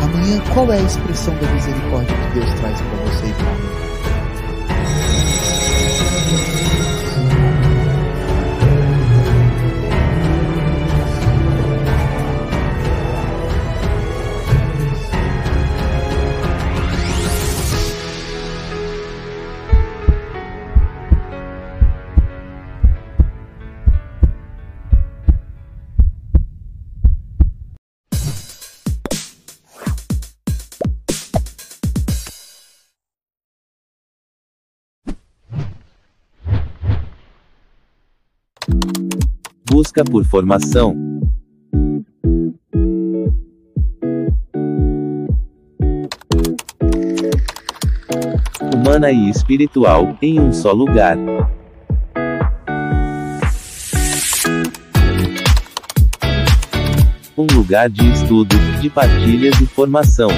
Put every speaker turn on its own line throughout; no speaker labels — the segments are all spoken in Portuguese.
Amanhã qual é a expressão da misericórdia que Deus traz para
Busca por formação. Humana e espiritual, em um só lugar. Um lugar de estudo, de partilhas e formação.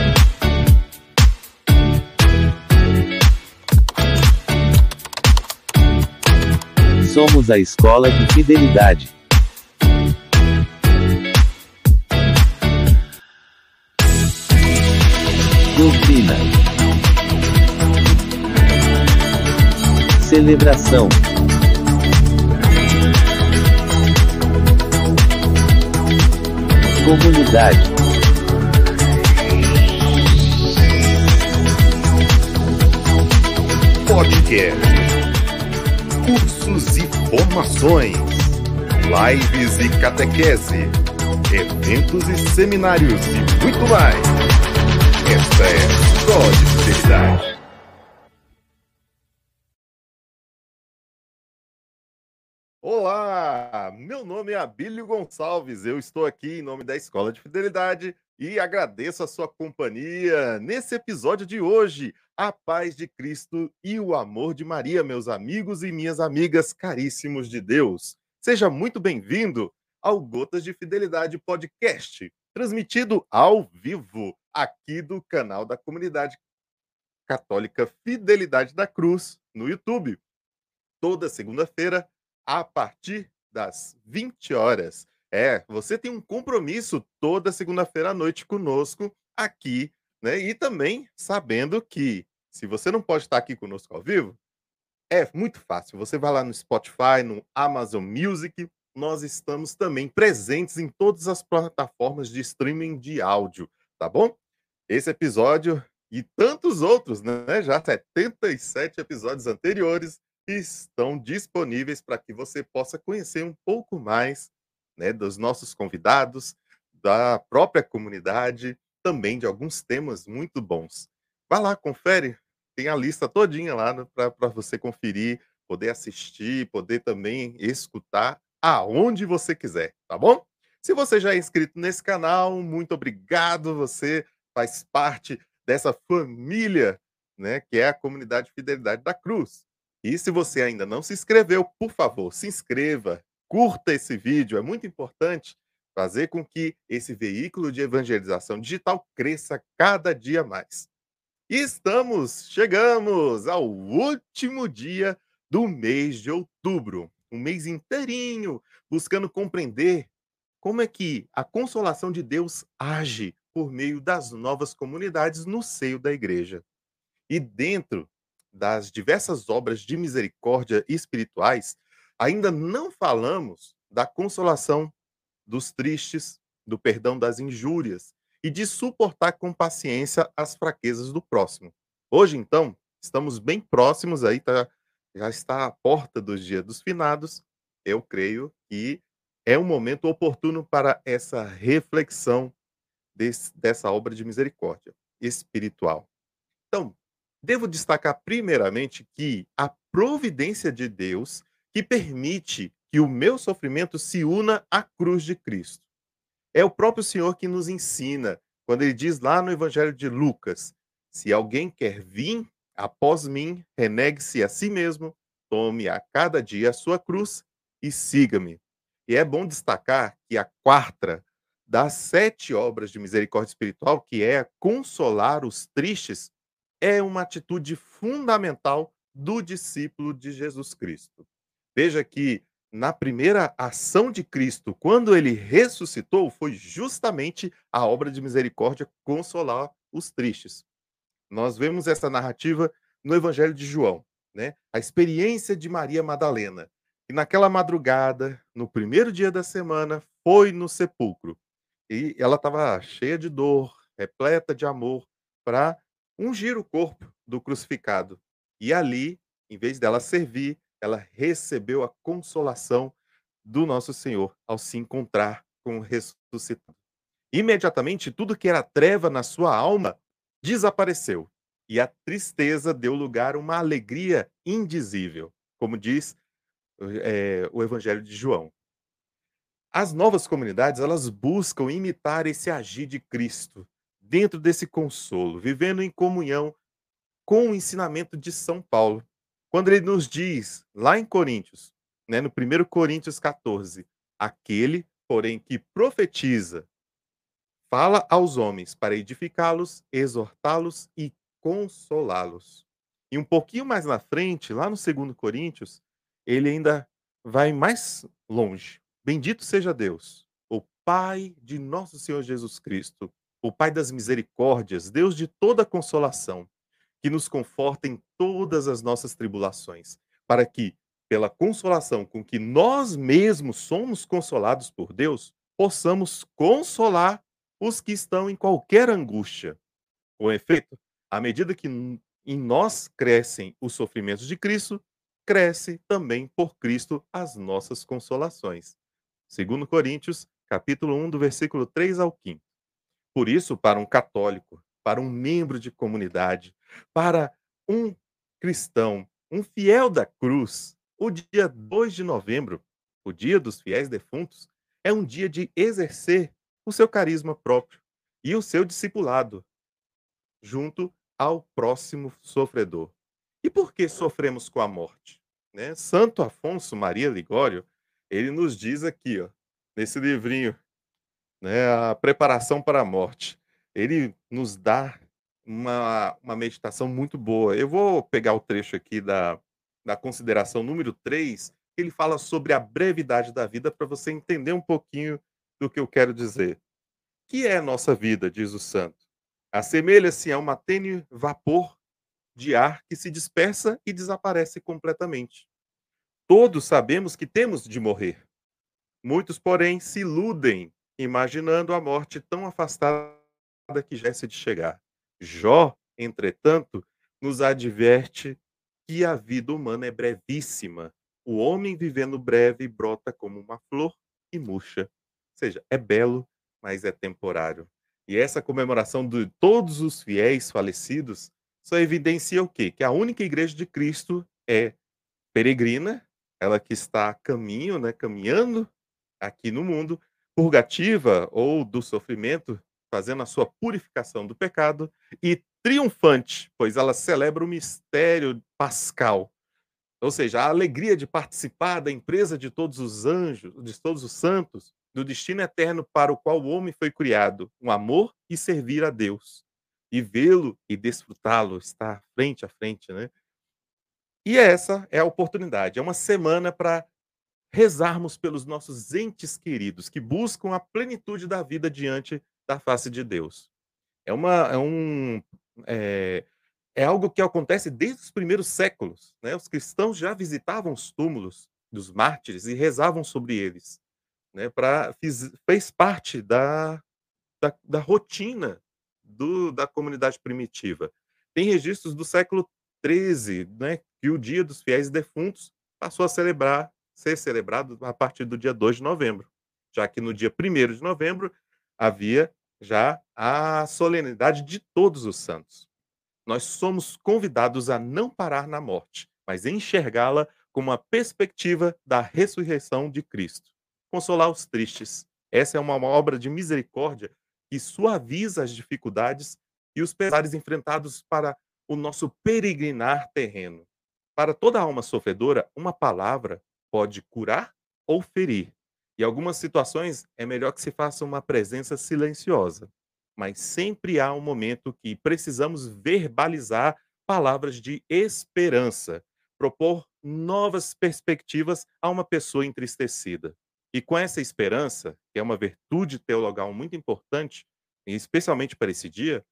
Somos a escola de fidelidade. Doutrina. Celebração. Comunidade.
Podcast. Cursos e formações. Lives e catequese. Eventos e seminários e muito mais. Esta é de Fidelidade. Olá, meu nome é Abílio Gonçalves. Eu estou aqui em nome da Escola de Fidelidade e agradeço a sua companhia nesse episódio de hoje. A paz de Cristo e o amor de Maria, meus amigos e minhas amigas caríssimos de Deus. Seja muito bem-vindo ao Gotas de Fidelidade Podcast, transmitido ao vivo aqui do canal da comunidade católica Fidelidade da Cruz no YouTube. Toda segunda-feira, a partir das 20 horas. É, você tem um compromisso toda segunda-feira à noite conosco aqui, né? E também sabendo que se você não pode estar aqui conosco ao vivo, é muito fácil. Você vai lá no Spotify, no Amazon Music, nós estamos também presentes em todas as plataformas de streaming de áudio, tá bom? Esse episódio e tantos outros, né? Já 77 episódios anteriores estão disponíveis para que você possa conhecer um pouco mais né, dos nossos convidados, da própria comunidade, também de alguns temas muito bons. Vai lá, confere, tem a lista todinha lá né, para você conferir, poder assistir, poder também escutar aonde você quiser, tá bom? Se você já é inscrito nesse canal, muito obrigado, você faz parte dessa família, né, que é a comunidade Fidelidade da Cruz. E se você ainda não se inscreveu, por favor, se inscreva, curta esse vídeo, é muito importante fazer com que esse veículo de evangelização digital cresça cada dia mais. E estamos, chegamos ao último dia do mês de outubro, um mês inteirinho buscando compreender como é que a consolação de Deus age por meio das novas comunidades no seio da igreja. E dentro das diversas obras de misericórdia espirituais, ainda não falamos da consolação dos tristes, do perdão das injúrias e de suportar com paciência as fraquezas do próximo. Hoje, então, estamos bem próximos aí, tá, já está à porta dos dias dos finados. Eu creio que é um momento oportuno para essa reflexão desse, dessa obra de misericórdia espiritual. Então, Devo destacar primeiramente que a providência de Deus que permite que o meu sofrimento se una à cruz de Cristo. É o próprio Senhor que nos ensina, quando ele diz lá no Evangelho de Lucas: Se alguém quer vir após mim, renegue-se a si mesmo, tome a cada dia a sua cruz e siga-me. E é bom destacar que a quarta das sete obras de misericórdia espiritual, que é consolar os tristes, é uma atitude fundamental do discípulo de Jesus Cristo. Veja que na primeira ação de Cristo, quando ele ressuscitou, foi justamente a obra de misericórdia consolar os tristes. Nós vemos essa narrativa no Evangelho de João, né? A experiência de Maria Madalena, que naquela madrugada, no primeiro dia da semana, foi no sepulcro. E ela estava cheia de dor, repleta de amor, para ungir o corpo do crucificado. E ali, em vez dela servir, ela recebeu a consolação do nosso Senhor ao se encontrar com o ressuscitado. Imediatamente, tudo que era treva na sua alma desapareceu e a tristeza deu lugar a uma alegria indizível, como diz é, o Evangelho de João. As novas comunidades elas buscam imitar esse agir de Cristo dentro desse consolo, vivendo em comunhão com o ensinamento de São Paulo, quando ele nos diz, lá em Coríntios, né, no 1 Coríntios 14, aquele, porém, que profetiza, fala aos homens para edificá-los, exortá-los e consolá-los. E um pouquinho mais na frente, lá no 2 Coríntios, ele ainda vai mais longe. Bendito seja Deus, o Pai de nosso Senhor Jesus Cristo, o Pai das misericórdias, Deus de toda consolação, que nos conforta em todas as nossas tribulações, para que, pela consolação com que nós mesmos somos consolados por Deus, possamos consolar os que estão em qualquer angústia. Com efeito, à medida que em nós crescem os sofrimentos de Cristo, cresce também por Cristo as nossas consolações. Segundo Coríntios, capítulo 1, do versículo 3 ao 5. Por isso, para um católico, para um membro de comunidade, para um cristão, um fiel da cruz, o dia 2 de novembro, o dia dos fiéis defuntos, é um dia de exercer o seu carisma próprio e o seu discipulado junto ao próximo sofredor. E por que sofremos com a morte? Né? Santo Afonso Maria Ligório, ele nos diz aqui, ó, nesse livrinho, né, a preparação para a morte. Ele nos dá uma, uma meditação muito boa. Eu vou pegar o trecho aqui da, da consideração número 3, ele fala sobre a brevidade da vida para você entender um pouquinho do que eu quero dizer. Que é nossa vida, diz o santo. Assemelha-se a uma tênue vapor de ar que se dispersa e desaparece completamente. Todos sabemos que temos de morrer. Muitos, porém, se iludem, imaginando a morte tão afastada que já é de chegar. Jó, entretanto, nos adverte que a vida humana é brevíssima. O homem vivendo breve brota como uma flor e murcha. Ou seja, é belo, mas é temporário. E essa comemoração de todos os fiéis falecidos só evidencia o quê? Que a única igreja de Cristo é peregrina, ela que está a caminho, né, caminhando aqui no mundo, purgativa ou do sofrimento, fazendo a sua purificação do pecado, e triunfante, pois ela celebra o mistério pascal, ou seja, a alegria de participar da empresa de todos os anjos, de todos os santos, do destino eterno para o qual o homem foi criado, um amor e servir a Deus, e vê-lo e desfrutá-lo, estar frente a frente, né? E essa é a oportunidade, é uma semana para rezarmos pelos nossos entes queridos que buscam a plenitude da vida diante da face de Deus. É uma é um é, é algo que acontece desde os primeiros séculos, né? Os cristãos já visitavam os túmulos dos mártires e rezavam sobre eles, né? Para fez parte da, da, da rotina do, da comunidade primitiva. Tem registros do século XIII, né? Que o Dia dos Fiéis Defuntos passou a celebrar ser celebrado a partir do dia 2 de novembro, já que no dia 1 de novembro havia já a solenidade de todos os santos. Nós somos convidados a não parar na morte, mas enxergá-la como uma perspectiva da ressurreição de Cristo. Consolar os tristes. Essa é uma obra de misericórdia que suaviza as dificuldades e os pesares enfrentados para o nosso peregrinar terreno. Para toda alma sofredora, uma palavra pode curar ou ferir. Em algumas situações, é melhor que se faça uma presença silenciosa, mas sempre há um momento que precisamos verbalizar palavras de esperança, propor novas perspectivas a uma pessoa entristecida. E com essa esperança, que é uma virtude teologal muito importante, especialmente para esse dia,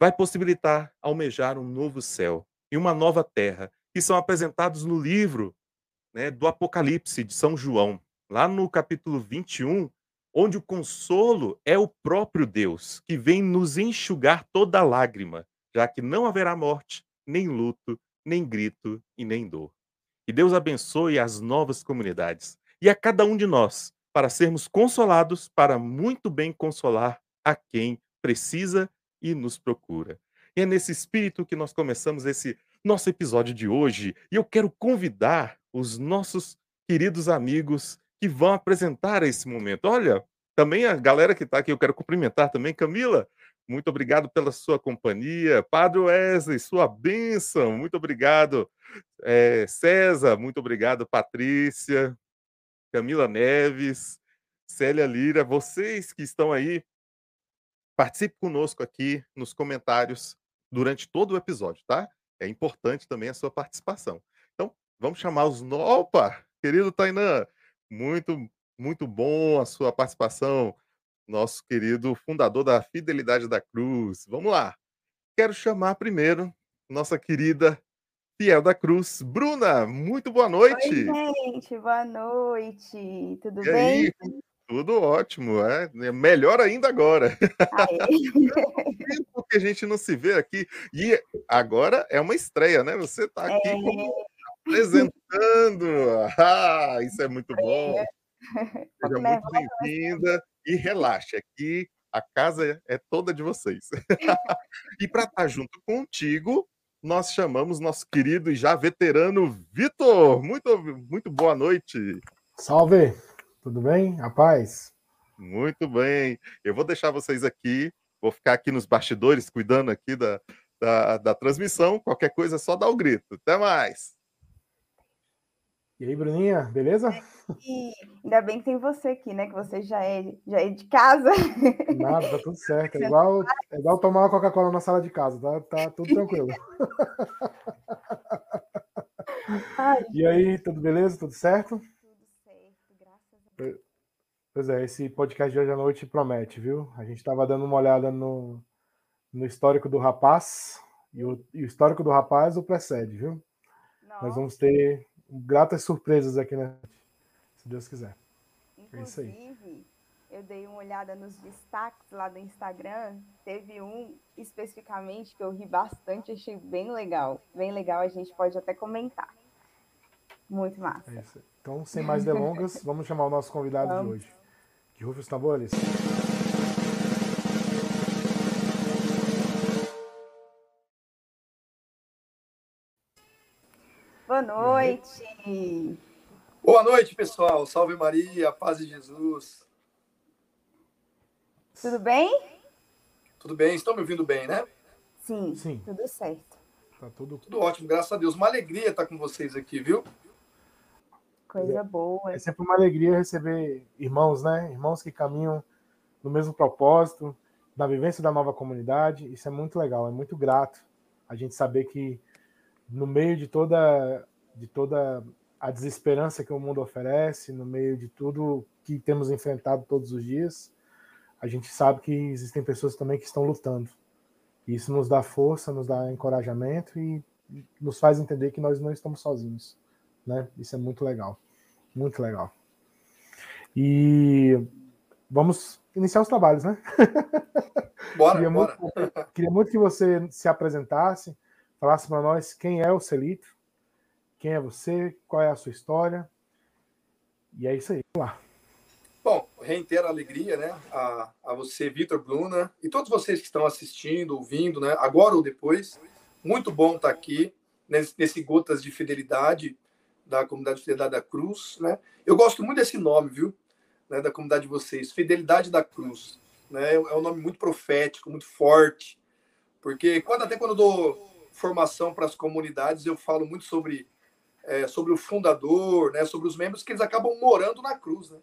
vai possibilitar almejar um novo céu e uma nova terra, que são apresentados no livro né, do Apocalipse de São João, lá no capítulo 21, onde o consolo é o próprio Deus, que vem nos enxugar toda lágrima, já que não haverá morte, nem luto, nem grito e nem dor. Que Deus abençoe as novas comunidades e a cada um de nós, para sermos consolados, para muito bem consolar a quem precisa e nos procura. E é nesse espírito que nós começamos esse nosso episódio de hoje. E eu quero convidar os nossos queridos amigos que vão apresentar esse momento. Olha, também a galera que está aqui, eu quero cumprimentar também. Camila, muito obrigado pela sua companhia. Padre Wesley, sua bênção, muito obrigado. É, César, muito obrigado. Patrícia, Camila Neves, Célia Lira, vocês que estão aí, participe conosco aqui nos comentários durante todo o episódio, tá? É importante também a sua participação. Então, vamos chamar os. Opa! Querido Tainan, muito, muito bom a sua participação. Nosso querido fundador da Fidelidade da Cruz. Vamos lá. Quero chamar primeiro nossa querida Fiel da Cruz. Bruna, muito boa noite.
Oi, gente, boa noite. Tudo
E
bem?
aí? Tudo ótimo, é melhor ainda agora.
Aê.
Tempo que a gente não se vê aqui. E agora é uma estreia, né? Você está aqui
É,
como apresentando. Ah, isso é muito bom.
um
Seja muito bem-vinda e relaxe, aqui a casa é toda de vocês. E para estar junto contigo, nós chamamos nosso querido e já veterano Vitor. Muito, muito boa noite.
Salve! Tudo bem? A paz?
Muito bem. Eu vou deixar vocês aqui, vou ficar aqui nos bastidores cuidando aqui da, da, da transmissão. Qualquer coisa é só dar o grito. Até mais.
E aí, Bruninha, beleza?
E ainda bem que tem você aqui, né? Que você já é, já é de casa.
Nada, tá tudo certo. É igual, é igual tomar uma Coca-Cola na sala de casa, tá, tá tudo tranquilo.
Ai,
E aí, tudo beleza? Tudo certo? Pois é, esse podcast de hoje à noite promete, viu? A gente estava dando uma olhada no, no histórico do rapaz, e o, e o histórico do rapaz o precede, viu? Nós vamos ter gratas surpresas aqui, né? Se Deus quiser. é isso aí.
inclusive, eu dei uma olhada nos destaques lá do Instagram. Teve um especificamente que eu ri bastante, achei bem legal. Bem legal, a gente pode até comentar. Muito massa.
É. Então, sem mais delongas, vamos chamar o nosso convidado de
Vamos.
hoje. Que rufe os tambores.
Boa noite!
Boa noite, pessoal. Salve Maria, paz de Jesus.
Tudo bem?
Tudo bem? Estão me ouvindo bem, né?
Sim,
Sim.
tudo certo.
Tá tudo.
Tudo ótimo, graças a Deus. Uma alegria estar com vocês aqui, viu?
Coisa boa.
É sempre uma alegria receber irmãos, né? Irmãos que caminham no mesmo propósito, na vivência da nova comunidade. Isso é muito legal, é muito grato a gente saber que no meio de toda de toda a desesperança que o mundo oferece, no meio de tudo que temos enfrentado todos os dias, a gente sabe que existem pessoas também que estão lutando. Isso nos dá força, nos dá encorajamento e nos faz entender que nós não estamos sozinhos, né? Isso é muito legal, muito legal. E vamos iniciar os trabalhos, né?
Bora,
Queria
bora.
muito, queria muito que você se apresentasse, falasse para nós quem é o Celito, quem é você, qual é a sua história. E é isso aí. Vamos lá.
Bom, reitero a alegria, né? A, a você, Vitor Bruna, e todos vocês que estão assistindo, ouvindo, né? Agora ou depois. Muito bom estar aqui nesse, nesse Gotas de Fidelidade da comunidade Fidelidade da Cruz, né? Eu gosto muito desse nome, viu? Né, da comunidade de vocês, Fidelidade da Cruz. Né? É um nome muito profético, muito forte, porque quando até quando eu dou formação para as comunidades, eu falo muito sobre é, sobre o fundador, né, sobre os membros que eles acabam morando na cruz. Né?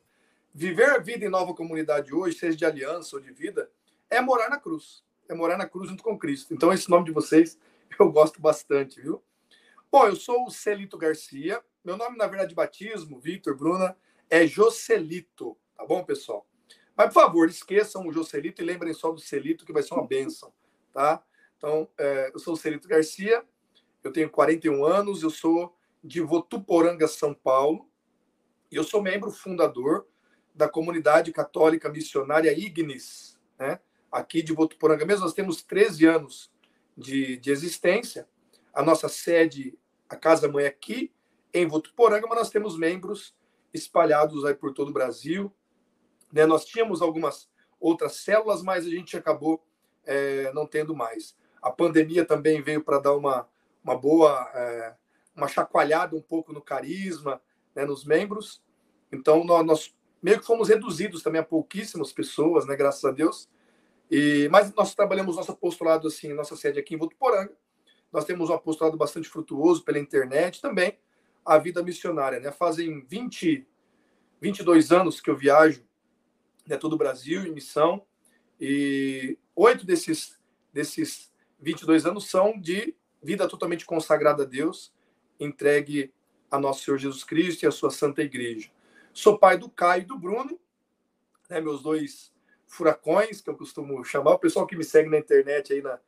Viver a vida em nova comunidade hoje, seja de aliança ou de vida, é morar na cruz. É morar na cruz junto com Cristo. Então, esse nome de vocês eu gosto bastante, viu? Bom, eu sou o Celito Garcia. Meu nome, na verdade, de batismo, Vitor, Bruna, é Jocelito. Tá bom, pessoal? Mas, por favor, esqueçam o Jocelito e lembrem só do Celito, que vai ser uma benção, tá? Então, é, eu sou o Celito Garcia, eu tenho 41 anos, eu sou de Votuporanga, São Paulo, e eu sou membro fundador da comunidade católica missionária Ignis, né? aqui de Votuporanga mesmo. Nós temos 13 anos de, de existência. A nossa sede, a Casa Mãe é aqui, em Votuporanga, mas nós temos membros espalhados aí por todo o Brasil. Né? Nós tínhamos algumas outras células, mas a gente acabou é, não tendo mais. A pandemia também veio para dar uma, uma boa, é, uma chacoalhada um pouco no carisma, né, nos membros. Então, nós, nós, meio que fomos reduzidos também a pouquíssimas pessoas, né, graças a Deus. E, mas nós trabalhamos nosso apostolado, assim, nossa sede aqui em Votuporanga. Nós temos um apostolado bastante frutuoso pela internet também, a vida missionária. Né? Fazem 20, 22 anos que eu viajo né, todo o Brasil em missão, e oito desses, desses 22 anos são de vida totalmente consagrada a Deus, entregue a nosso Senhor Jesus Cristo e a sua Santa Igreja. Sou pai do Caio e do Bruno, né, meus dois furacões, que eu costumo chamar. O pessoal que me segue na internet, aí na,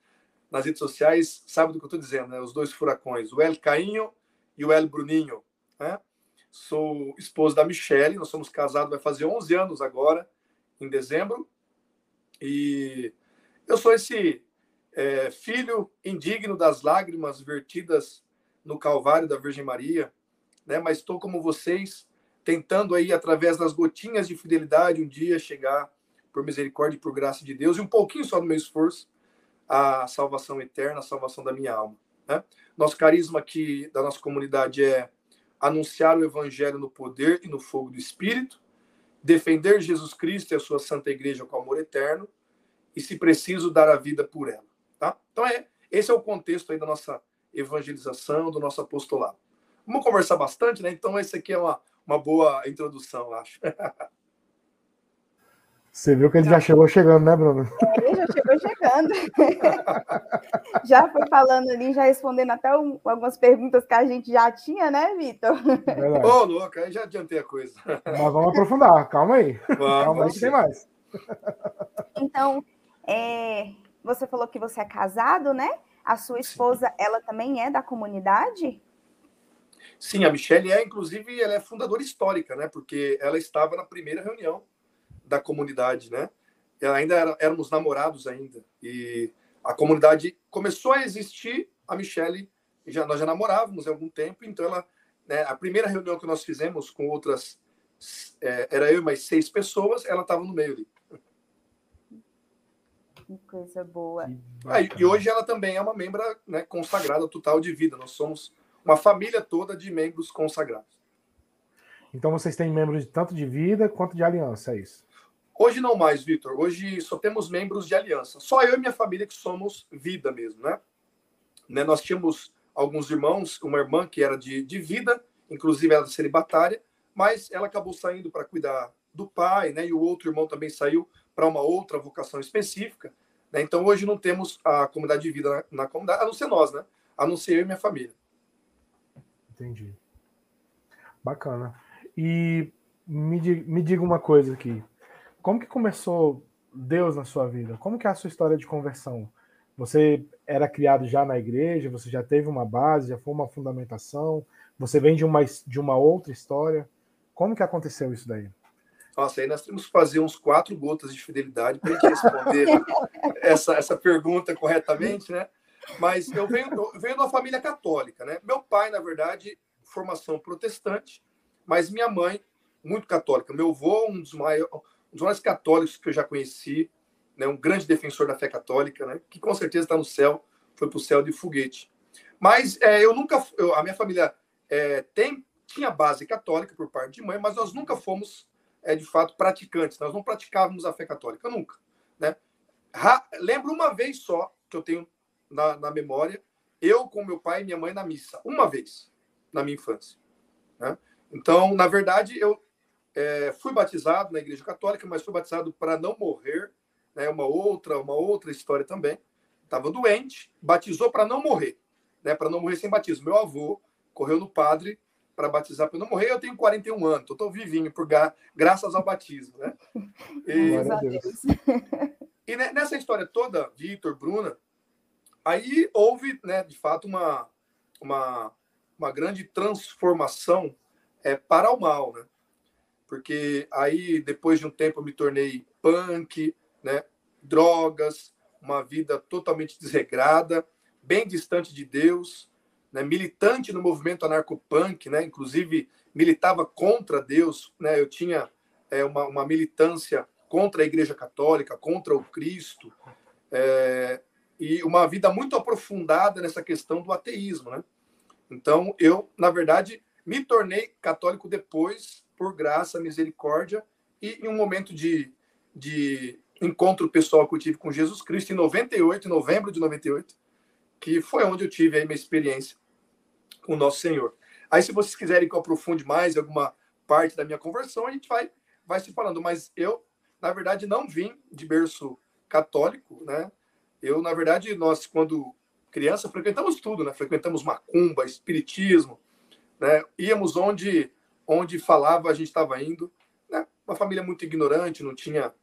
nas redes sociais, sabe do que eu estou dizendo, né? Os dois furacões, o El Cainho e o El Bruninho. Né? Sou esposo da Michelle, nós somos casados, vai fazer 11 anos agora, em dezembro. E eu sou esse é, filho indigno das lágrimas vertidas no Calvário da Virgem Maria, né? Mas estou como vocês, tentando aí através das gotinhas de fidelidade um dia chegar por misericórdia e por graça de Deus e um pouquinho só do meu esforço a salvação eterna, a salvação da minha alma. Né? Nosso carisma aqui da nossa comunidade é anunciar o evangelho no poder e no fogo do Espírito, defender Jesus Cristo e a sua santa igreja com amor eterno e, se preciso, dar a vida por ela. Tá? Então, é, esse é o contexto aí da nossa evangelização, do nosso apostolado. Vamos conversar bastante, né? Então, esse aqui é uma, uma boa introdução, acho.
Você viu que ele já chegou chegando, né, Bruno?
Chegou chegando. já foi falando ali, já respondendo até um, algumas perguntas que a gente já tinha, né, Vitor?
Ô, oh, louco, aí já adiantei a coisa.
Mas vamos aprofundar, calma aí. Vamos, calma aí que tem mais.
Então, é, você falou que você é casado, né? A sua esposa, Sim. ela também é da comunidade?
Sim, a Michelle é, inclusive, ela é fundadora histórica, né? Porque ela estava na primeira reunião da comunidade, né? Ela ainda era, éramos namorados ainda e a comunidade começou a existir. A Michelle já nós já namorávamos há algum tempo, então ela, né, a primeira reunião que nós fizemos com outras é, era eu e mais seis pessoas, ela estava no meio ali.
Que coisa boa.
Ah, e hoje ela também é uma membra né, consagrada total de vida. Nós somos uma família toda de membros consagrados.
Então vocês têm membros tanto de vida quanto de aliança, é isso?
Hoje não mais, Vitor. Hoje só temos membros de aliança. Só eu e minha família que somos vida mesmo, né? né? Nós tínhamos alguns irmãos, uma irmã que era de, de vida, inclusive ela celibatária, mas ela acabou saindo para cuidar do pai, né? E o outro irmão também saiu para uma outra vocação específica. Né? Então, hoje não temos a comunidade de vida na, na, comunidade, a não ser nós, né? A não ser eu e minha família.
Entendi. Bacana. E me, me diga uma coisa aqui. Como que começou Deus na sua vida? Como que é a sua história de conversão? Você era criado já na igreja? Você já teve uma base? Já foi uma fundamentação? Você vem de uma, de uma outra história? Como que aconteceu isso daí?
Nossa, aí nós temos que fazer uns quatro gotas de fidelidade para a gente responder essa, essa pergunta corretamente, né? Mas eu venho, eu venho de uma família católica, né? Meu pai, na verdade, formação protestante, mas minha mãe, muito católica. Meu avô, um dos, maiores, um dos mais católicos que eu já conheci, né? um grande defensor da fé católica, né? que com certeza está no céu, foi para o céu de foguete. Mas é, eu nunca, eu, a minha família é, tem, tinha base católica por parte de mãe, mas nós nunca fomos é, de fato praticantes. Nós não praticávamos a fé católica nunca, né? Lembro uma vez só que eu tenho na, na, memória, eu com meu pai e minha mãe na missa, uma vez na minha infância. Né? Então, na verdade, eu é, fui batizado na Igreja Católica, mas fui batizado para não morrer, né? Uma outra, uma outra história também. Estava doente, batizou para não morrer. né, para não morrer sem batismo. Meu avô correu no padre para batizar para não morrer. Eu tenho 41 anos, estou vivinho por gra graças ao batismo, né?
E,
e nessa história toda, Vitor, Bruna, aí houve, né, de fato, uma, uma, uma grande transformação é, para o mal, né? Porque aí, depois de um tempo, eu me tornei punk, né? Drogas, uma vida totalmente desregrada, bem distante de Deus, né? militante no movimento anarcopunk, né? Inclusive, militava contra Deus, né? Eu tinha é, uma, uma militância contra a Igreja Católica, contra o Cristo, é, e uma vida muito aprofundada nessa questão do ateísmo, né? Então, eu, na verdade, me tornei católico depois, por graça, misericórdia, e em um momento de, de encontro pessoal que eu tive com Jesus Cristo, em 98, em novembro de 98, que foi onde eu tive aí minha experiência com o nosso Senhor. Aí, se vocês quiserem que eu aprofunde mais alguma parte da minha conversão, a gente vai, vai se falando. Mas eu, na verdade, não vim de berço católico, né? Eu, na verdade, nós, quando criança, frequentamos tudo, né? Frequentamos macumba, espiritismo, né? Íamos onde onde falava, a gente estava indo, né? Uma família muito ignorante, não tinha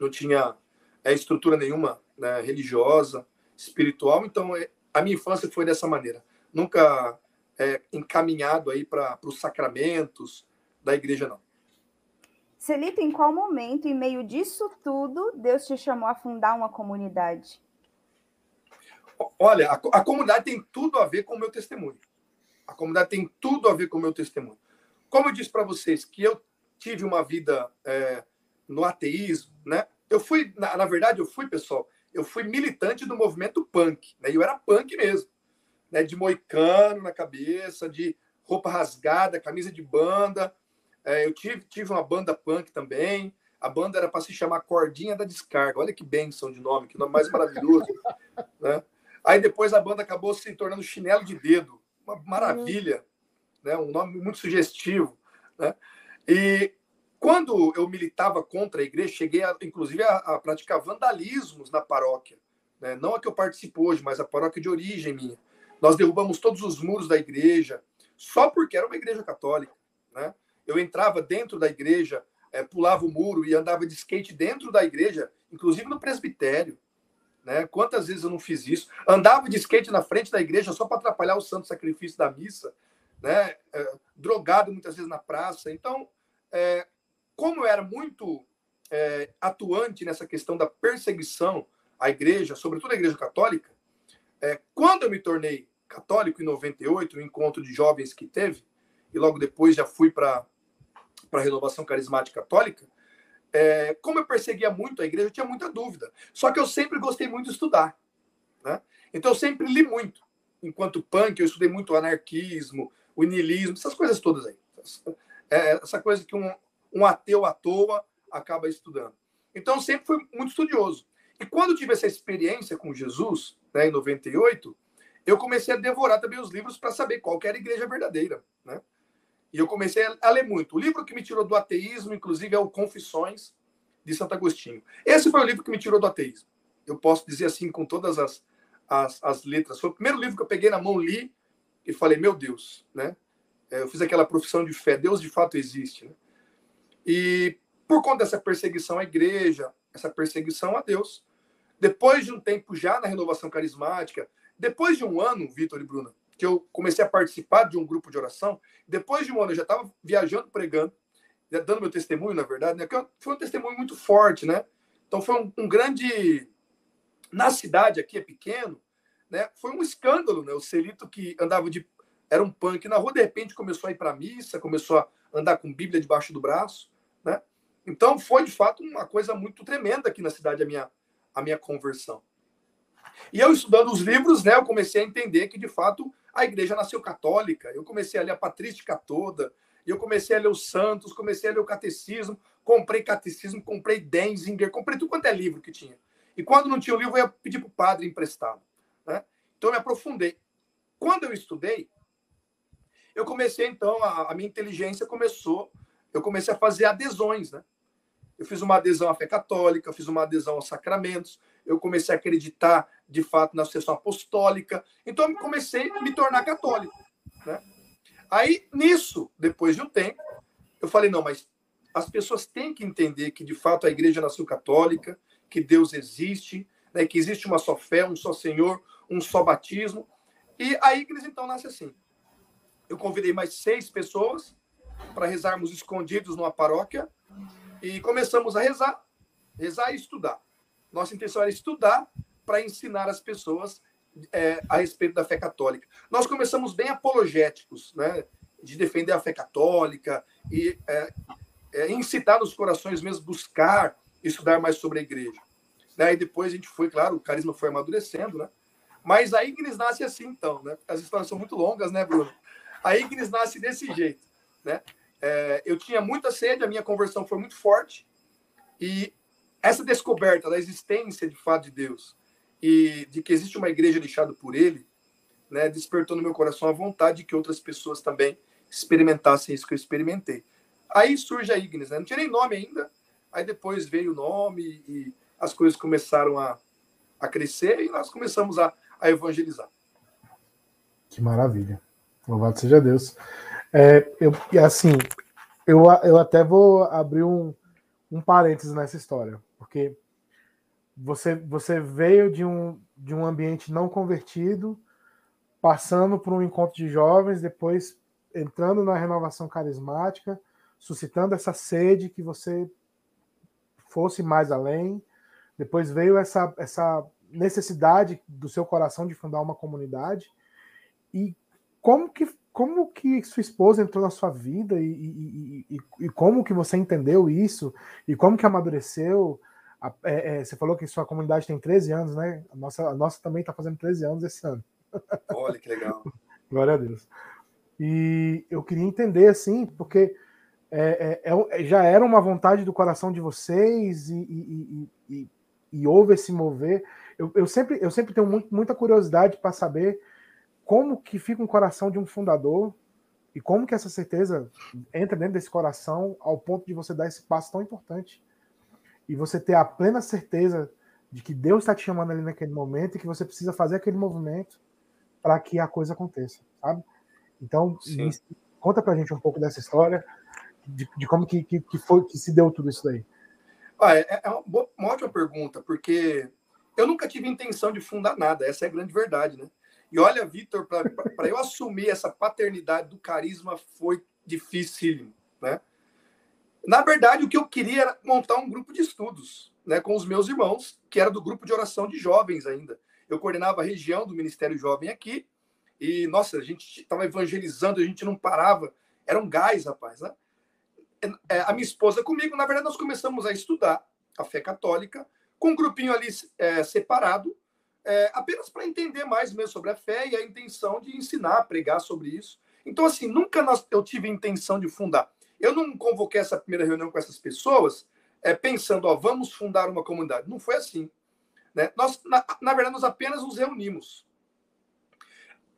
não tinha é, estrutura nenhuma né, religiosa, espiritual. Então, é, a minha infância foi dessa maneira. Nunca é, encaminhado aí para os sacramentos da igreja, não.
Celito, em qual momento, em meio disso tudo, Deus te chamou a fundar uma comunidade?
Olha, a, a, comunidade tem tudo a ver com o meu testemunho. A comunidade tem tudo a ver com o meu testemunho. Como eu disse para vocês que eu tive uma vida é, no ateísmo, né? Eu fui, na, na, verdade, eu fui, pessoal, eu fui militante do movimento punk, né? Eu era punk mesmo, né? De moicano na cabeça, de roupa rasgada, camisa de banda. É, eu tive, tive uma banda punk também. A banda era para se chamar Cordinha da Descarga. Olha que benção de nome, que nome mais maravilhoso. né? Aí depois a banda acabou se tornando Chinelo de Dedo. Uma maravilha, né? um nome muito sugestivo. Né? E quando eu militava contra a igreja, cheguei, a, inclusive, a, a, praticar vandalismos na paróquia. Né? Não a que eu participo hoje, mas a paróquia de origem minha. Nós derrubamos todos os muros da igreja, só porque era uma igreja católica. Né? Eu entrava dentro da igreja, é, pulava o muro e andava de skate dentro da igreja, inclusive no presbitério. Né? Quantas vezes eu não fiz isso? Andava de skate na frente da igreja só para atrapalhar o santo sacrifício da missa, né? É, drogado muitas vezes na praça. Então, é, como eu era muito é, atuante nessa questão da perseguição à igreja, sobretudo à igreja católica, é, quando eu me tornei católico em 98, no encontro de jovens que teve, e logo depois já fui para a renovação carismática católica, é, como eu perseguia muito a igreja, eu tinha muita dúvida. Só que eu sempre gostei muito de estudar. Né? Então eu sempre li muito. Enquanto punk, eu estudei muito anarquismo, o niilismo, essas coisas todas aí. É, essa coisa que um, um ateu à toa acaba estudando. Então sempre fui muito estudioso. E quando tive essa experiência com Jesus, né, em 98, eu comecei a devorar também os livros para saber qual era a igreja verdadeira. Né? E eu comecei a ler muito. O livro que me tirou do ateísmo, inclusive, é o Confissões de Santo Agostinho. Esse foi o livro que me tirou do ateísmo. Eu posso dizer assim com todas as, as, as letras. Foi o primeiro livro que eu peguei na mão, li e falei, meu Deus, né? É, eu fiz aquela profissão de fé. Deus de fato existe. Né? E por conta dessa perseguição à igreja, essa perseguição a Deus, depois de um tempo já na renovação carismática, depois de um ano, Vitor e Bruna, que eu comecei a participar de um grupo de oração. Depois de um ano, eu já estava viajando, pregando, dando meu testemunho, na verdade, né? Que foi um testemunho muito forte, né? Então foi um, um, grande. Na cidade aqui, é pequeno, né? Foi um escândalo, né? O Celito que andava de. Era um punk na rua, de repente começou a ir para missa, começou a andar com Bíblia debaixo do braço, né? Então foi de fato uma coisa muito tremenda aqui na cidade a minha, a minha conversão. E eu estudando os livros, né, eu comecei a entender que de fato a igreja nasceu católica. Eu comecei a ler a patrística toda, eu comecei a ler os santos, comecei a ler o catecismo, comprei catecismo, comprei Denzinger, comprei tudo quanto é livro que tinha. E quando não tinha o livro, eu ia pedir para o padre emprestado. Então eu me aprofundei. Quando eu estudei, eu comecei então, a, a minha inteligência começou, eu comecei a fazer adesões, né? eu fiz uma adesão à fé católica, fiz uma adesão aos sacramentos, eu comecei a acreditar de fato na sucessão apostólica, então eu comecei a me tornar católico. Né? Aí, nisso, depois de um tempo, eu falei: não, mas as pessoas têm que entender que de fato a igreja nasceu católica, que Deus existe, né, que existe uma só fé, um só Senhor, um só batismo. E a igreja então nasce assim. Eu convidei mais seis pessoas para rezarmos escondidos numa paróquia e começamos a rezar, rezar e estudar. Nossa intenção era estudar para ensinar as pessoas é, a respeito da fé católica. Nós começamos bem apologéticos, né, de defender a fé católica e é, é, incitar nos corações mesmo buscar estudar mais sobre a igreja. Né? E depois a gente foi, claro, o carisma foi amadurecendo, né? Mas a Ignis nasce assim, então, né? As histórias são muito longas, né, Bruno? A Ignis nasce desse jeito, né? É, eu tinha muita sede, a minha conversão foi muito forte, e essa descoberta da existência de fato de Deus e de que existe uma igreja deixada por Ele, né, despertou no meu coração a vontade de que outras pessoas também experimentassem isso que eu experimentei. Aí surge a Ignis, né? Não tinha nem nome ainda, aí depois veio o nome e as coisas começaram a, a crescer e nós começamos a, a evangelizar.
Que maravilha. Louvado seja Deus. É, eu, assim, eu, eu até vou abrir um, um parênteses nessa história, porque você, você veio de um, de um ambiente não convertido, passando por um encontro de jovens, depois entrando na renovação carismática, suscitando essa sede que você fosse mais além. Depois veio essa, essa necessidade do seu coração de fundar uma comunidade. E como que como que sua esposa entrou na sua vida e, e, e, e como que você entendeu isso e como que amadureceu? É, é, você falou que sua comunidade tem 13 anos, né? A nossa, a nossa também está fazendo 13 anos esse ano.
Olha que legal.
Glória a Deus. E eu queria entender, assim, porque é, é, é, já era uma vontade do coração de vocês e, e, e houve esse mover. Eu, eu, sempre, eu sempre tenho muito, muita curiosidade para saber como que fica um coração de um fundador e como que essa certeza entra dentro desse coração ao ponto de você dar esse passo tão importante e você ter a plena certeza de que Deus está te chamando ali naquele momento e que você precisa fazer aquele movimento para que a coisa aconteça, sabe? Então, conta pra gente um pouco dessa história, de, de como que, que, que, foi que se deu tudo isso daí.
Ah, é, é uma, uma ótima pergunta, porque eu nunca tive intenção de fundar nada, essa é a grande verdade, né? E olha, Vitor, para eu assumir essa paternidade do carisma foi difícil, né? Na verdade, o que eu queria era montar um grupo de estudos, né, com os meus irmãos, que era do grupo de oração de jovens ainda. Eu coordenava a região do Ministério Jovem aqui, e nossa, a gente estava evangelizando, a gente não parava, era um gás, rapaz, né? É, a minha esposa comigo, na verdade, nós começamos a estudar a fé católica, com um grupinho ali é, separado, é, apenas para entender mais mesmo sobre a fé e a intenção de ensinar, pregar sobre isso. Então, assim, nunca nós, eu tive intenção de fundar. Eu não convoquei essa primeira reunião com essas pessoas é, pensando, ó, vamos fundar uma comunidade. Não foi assim. Né? Nós, na, na verdade, nós apenas nos reunimos.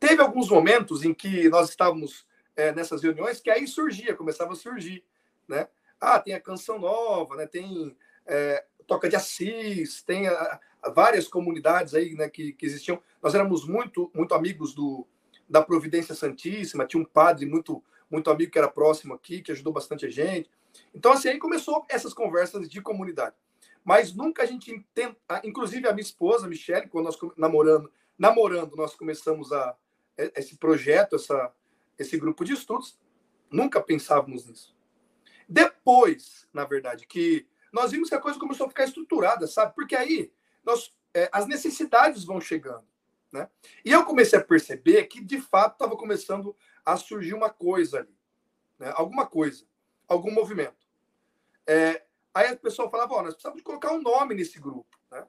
Teve alguns momentos em que nós estávamos é, nessas reuniões que aí surgia, começava a surgir. Né? Ah, tem a canção nova, né? tem é, Toca de Assis, tem a, a várias comunidades aí né, que, que existiam. Nós éramos muito, muito amigos do, da Providência Santíssima, tinha um padre muito, muito amigo que era próximo aqui, que ajudou bastante a gente. Então, assim, aí começou essas conversas de comunidade. Mas nunca a gente tenta, inclusive a minha esposa, Michelle, quando nós namorando, namorando, nós começamos a esse projeto, essa, esse grupo de estudos, nunca pensávamos nisso. Depois, na verdade, que nós vimos que a coisa começou a ficar estruturada, sabe? Porque aí nós, é, as necessidades vão chegando. Né? E eu comecei a perceber que, de fato, estava começando a surgir uma coisa ali. Né? Alguma coisa, algum movimento. É, aí a pessoa falava, nós precisamos colocar um nome nesse grupo. Né?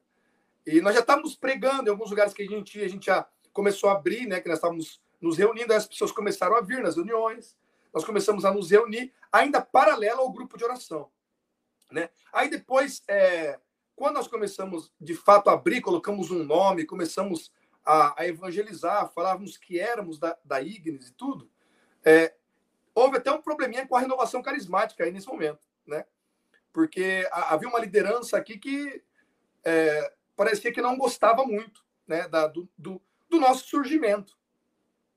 E nós já estávamos pregando em alguns lugares que a gente a gente já começou a abrir, né? que nós estávamos nos reunindo, as pessoas começaram a vir nas reuniões, nós começamos a nos reunir, ainda paralelo ao grupo de oração. Né? Aí depois, é, quando nós começamos de fato a abrir, colocamos um nome, começamos a, a evangelizar, falávamos que éramos da, da Ignis e tudo, é, houve até um probleminha com a renovação carismática aí nesse momento, né? porque havia uma liderança aqui que é, parecia que não gostava muito né, da, do, do, do, nosso surgimento.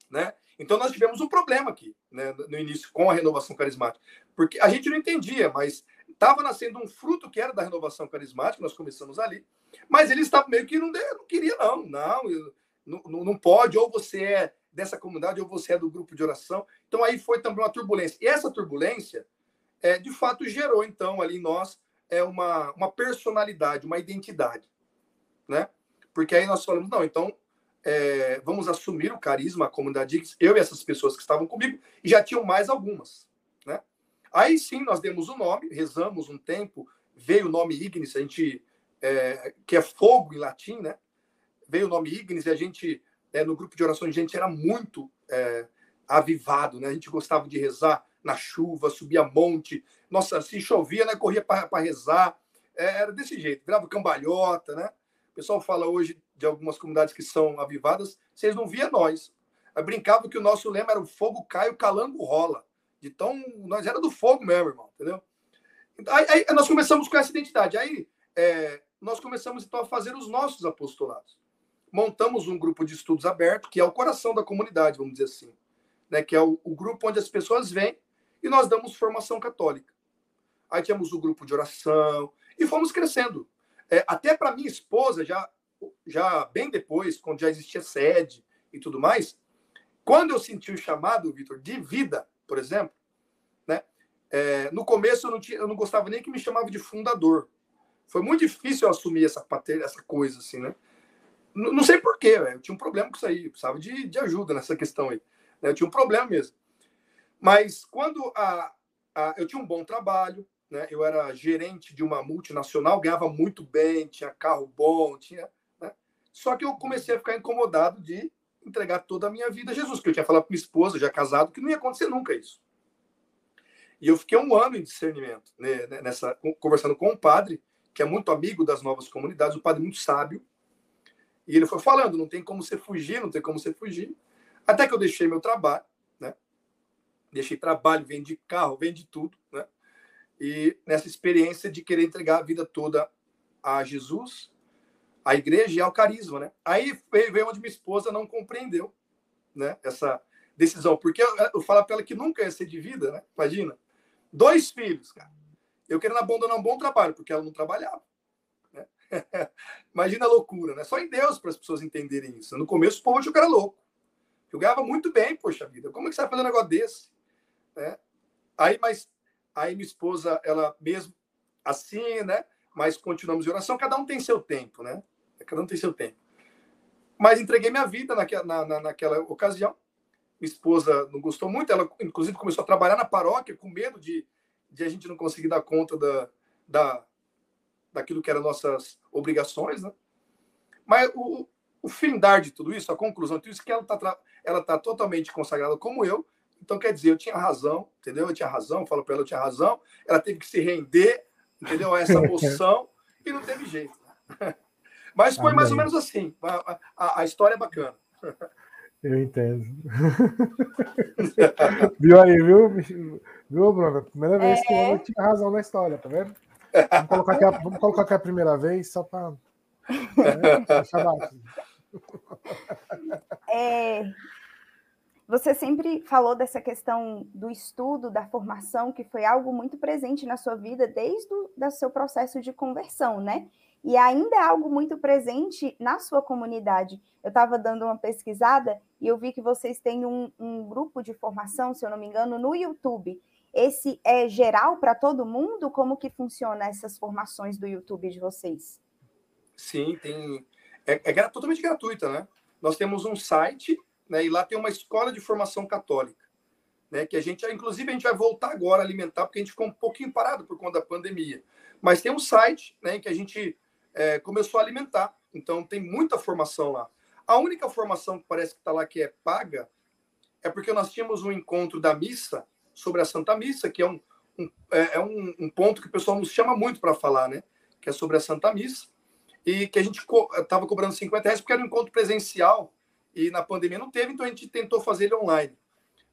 Né? Então, nós tivemos um problema aqui né, no início com a renovação carismática, porque a gente não entendia, mas estava nascendo um fruto que era da renovação carismática, nós começamos ali, mas eles estavam meio que não, não queria, não, não, não, não pode, ou você é dessa comunidade, ou você é do grupo de oração. Então, aí foi também uma turbulência. E essa turbulência, é, de fato, gerou, então, ali em nós, é uma, uma personalidade, uma identidade, né? Porque aí nós falamos, não, então é, vamos assumir o carisma, a comunidade eu e essas pessoas que estavam comigo, e já tinham mais algumas? Aí sim, nós demos o nome, rezamos um tempo, veio o nome Ignis, a gente, é, que é fogo em latim, né? Veio o nome Ignis e a gente, é, no grupo de oração, a gente era muito é, avivado, né? A gente gostava de rezar na chuva, subia monte, nossa, se chovia, né, corria para rezar. É, era desse jeito, virava cambalhota, né? O pessoal fala hoje de algumas comunidades que são avivadas, vocês não via nós. Eu brincava que o nosso lema era o fogo cai, o calango rola. De tão, nós era do fogo mesmo, irmão, entendeu? Aí, aí nós começamos com essa identidade. Aí é, nós começamos então a fazer os nossos apostolados. Montamos um grupo de estudos aberto, que é o coração da comunidade, vamos dizer assim, né? Que é o, o grupo onde as pessoas vêm e nós damos formação católica. Aí tínhamos o grupo de oração e fomos crescendo. É, até para minha esposa, já, já bem depois, quando já existia sede e tudo mais, quando eu senti o chamado, Vitor, de vida, por exemplo, né? É, no começo eu não, tinha, eu não gostava nem que me chamava de fundador. Foi muito difícil eu assumir essa, essa coisa, assim, né? Não, não sei porquê, eu tinha um problema com isso aí, eu precisava de, de ajuda nessa questão aí. Né? Eu tinha um problema mesmo. Mas quando a, a, eu tinha um bom trabalho, né? eu era gerente de uma multinacional, ganhava muito bem, tinha carro bom, tinha. Né? Só que eu comecei a ficar incomodado de entregar toda a minha vida a Jesus, que eu tinha falado para minha esposa, já casado, que não ia acontecer nunca isso. E eu fiquei um ano em discernimento, né? nessa, conversando com um padre, que é muito amigo das novas comunidades, um padre muito sábio. E ele foi falando: não tem como você fugir, não tem como você fugir. Até que eu deixei meu trabalho deixei trabalho, vendi carro, vendi tudo, né? E nessa experiência de querer entregar a vida toda a Jesus, a igreja e ao carisma, né? Aí veio onde minha esposa não compreendeu, né? Essa decisão, porque eu, eu para ela que nunca ia ser de vida, né? Imagina, dois filhos, cara. Eu querendo abandonar um bom trabalho, porque ela não trabalhava. Né? Imagina a loucura, né? Só em Deus para as pessoas entenderem isso. No começo o povo achou que era louco. Eu ganhava muito bem, poxa vida. Como é que você vai fazer um negócio desse? né? Aí, mas aí minha esposa, ela mesmo assim, né? Mas continuamos em oração, cada um tem seu tempo, né? Cada um tem seu tempo. Mas entreguei minha vida naquela, na, na, naquela ocasião. Minha esposa não gostou muito, ela inclusive começou a trabalhar na paróquia com medo de, de a gente não conseguir dar conta da, da, daquilo que eram nossas obrigações, né? Mas o, o findar de tudo isso, a conclusão de tudo isso, é que ela está ela tá totalmente consagrada como eu, então, quer dizer, eu tinha razão, entendeu? Eu tinha razão, falo para ela, eu tinha razão. Ela teve que se render, entendeu? Essa moção e não teve jeito. Mas foi Amém. mais ou menos assim. A, a, a história é bacana.
Eu entendo. viu aí, viu? Viu, Bruno? Primeira vez é. que eu tinha razão na história, tá vendo? Vamos colocar aqui a, vamos colocar aqui a primeira vez só para. Né?
É, você sempre falou dessa questão do estudo, da formação, que foi algo muito presente na sua vida desde o seu processo de conversão, né? E ainda é algo muito presente na sua comunidade. Eu estava dando uma pesquisada e eu vi que vocês têm um, um grupo de formação, se eu não me engano, no YouTube. Esse é geral para todo mundo? Como que funciona essas formações do YouTube de vocês?
Sim, tem. É, é totalmente gratuita, né? Nós temos um site né? E lá tem uma escola de formação católica, né? Que a gente, inclusive, a gente vai voltar agora a alimentar, porque a gente ficou um pouquinho parado por conta da pandemia. Mas tem um site, né? Que a gente é, começou a alimentar. Então tem muita formação lá. A única formação que parece que está lá que é paga é porque nós tínhamos um encontro da missa sobre a Santa Missa, que é um, um é, é um, um, ponto que o pessoal nos chama muito para falar, né? Que é sobre a Santa Missa. E que a gente estava co cobrando 50 reais porque era um encontro presencial e na pandemia não teve, então a gente tentou fazer ele online.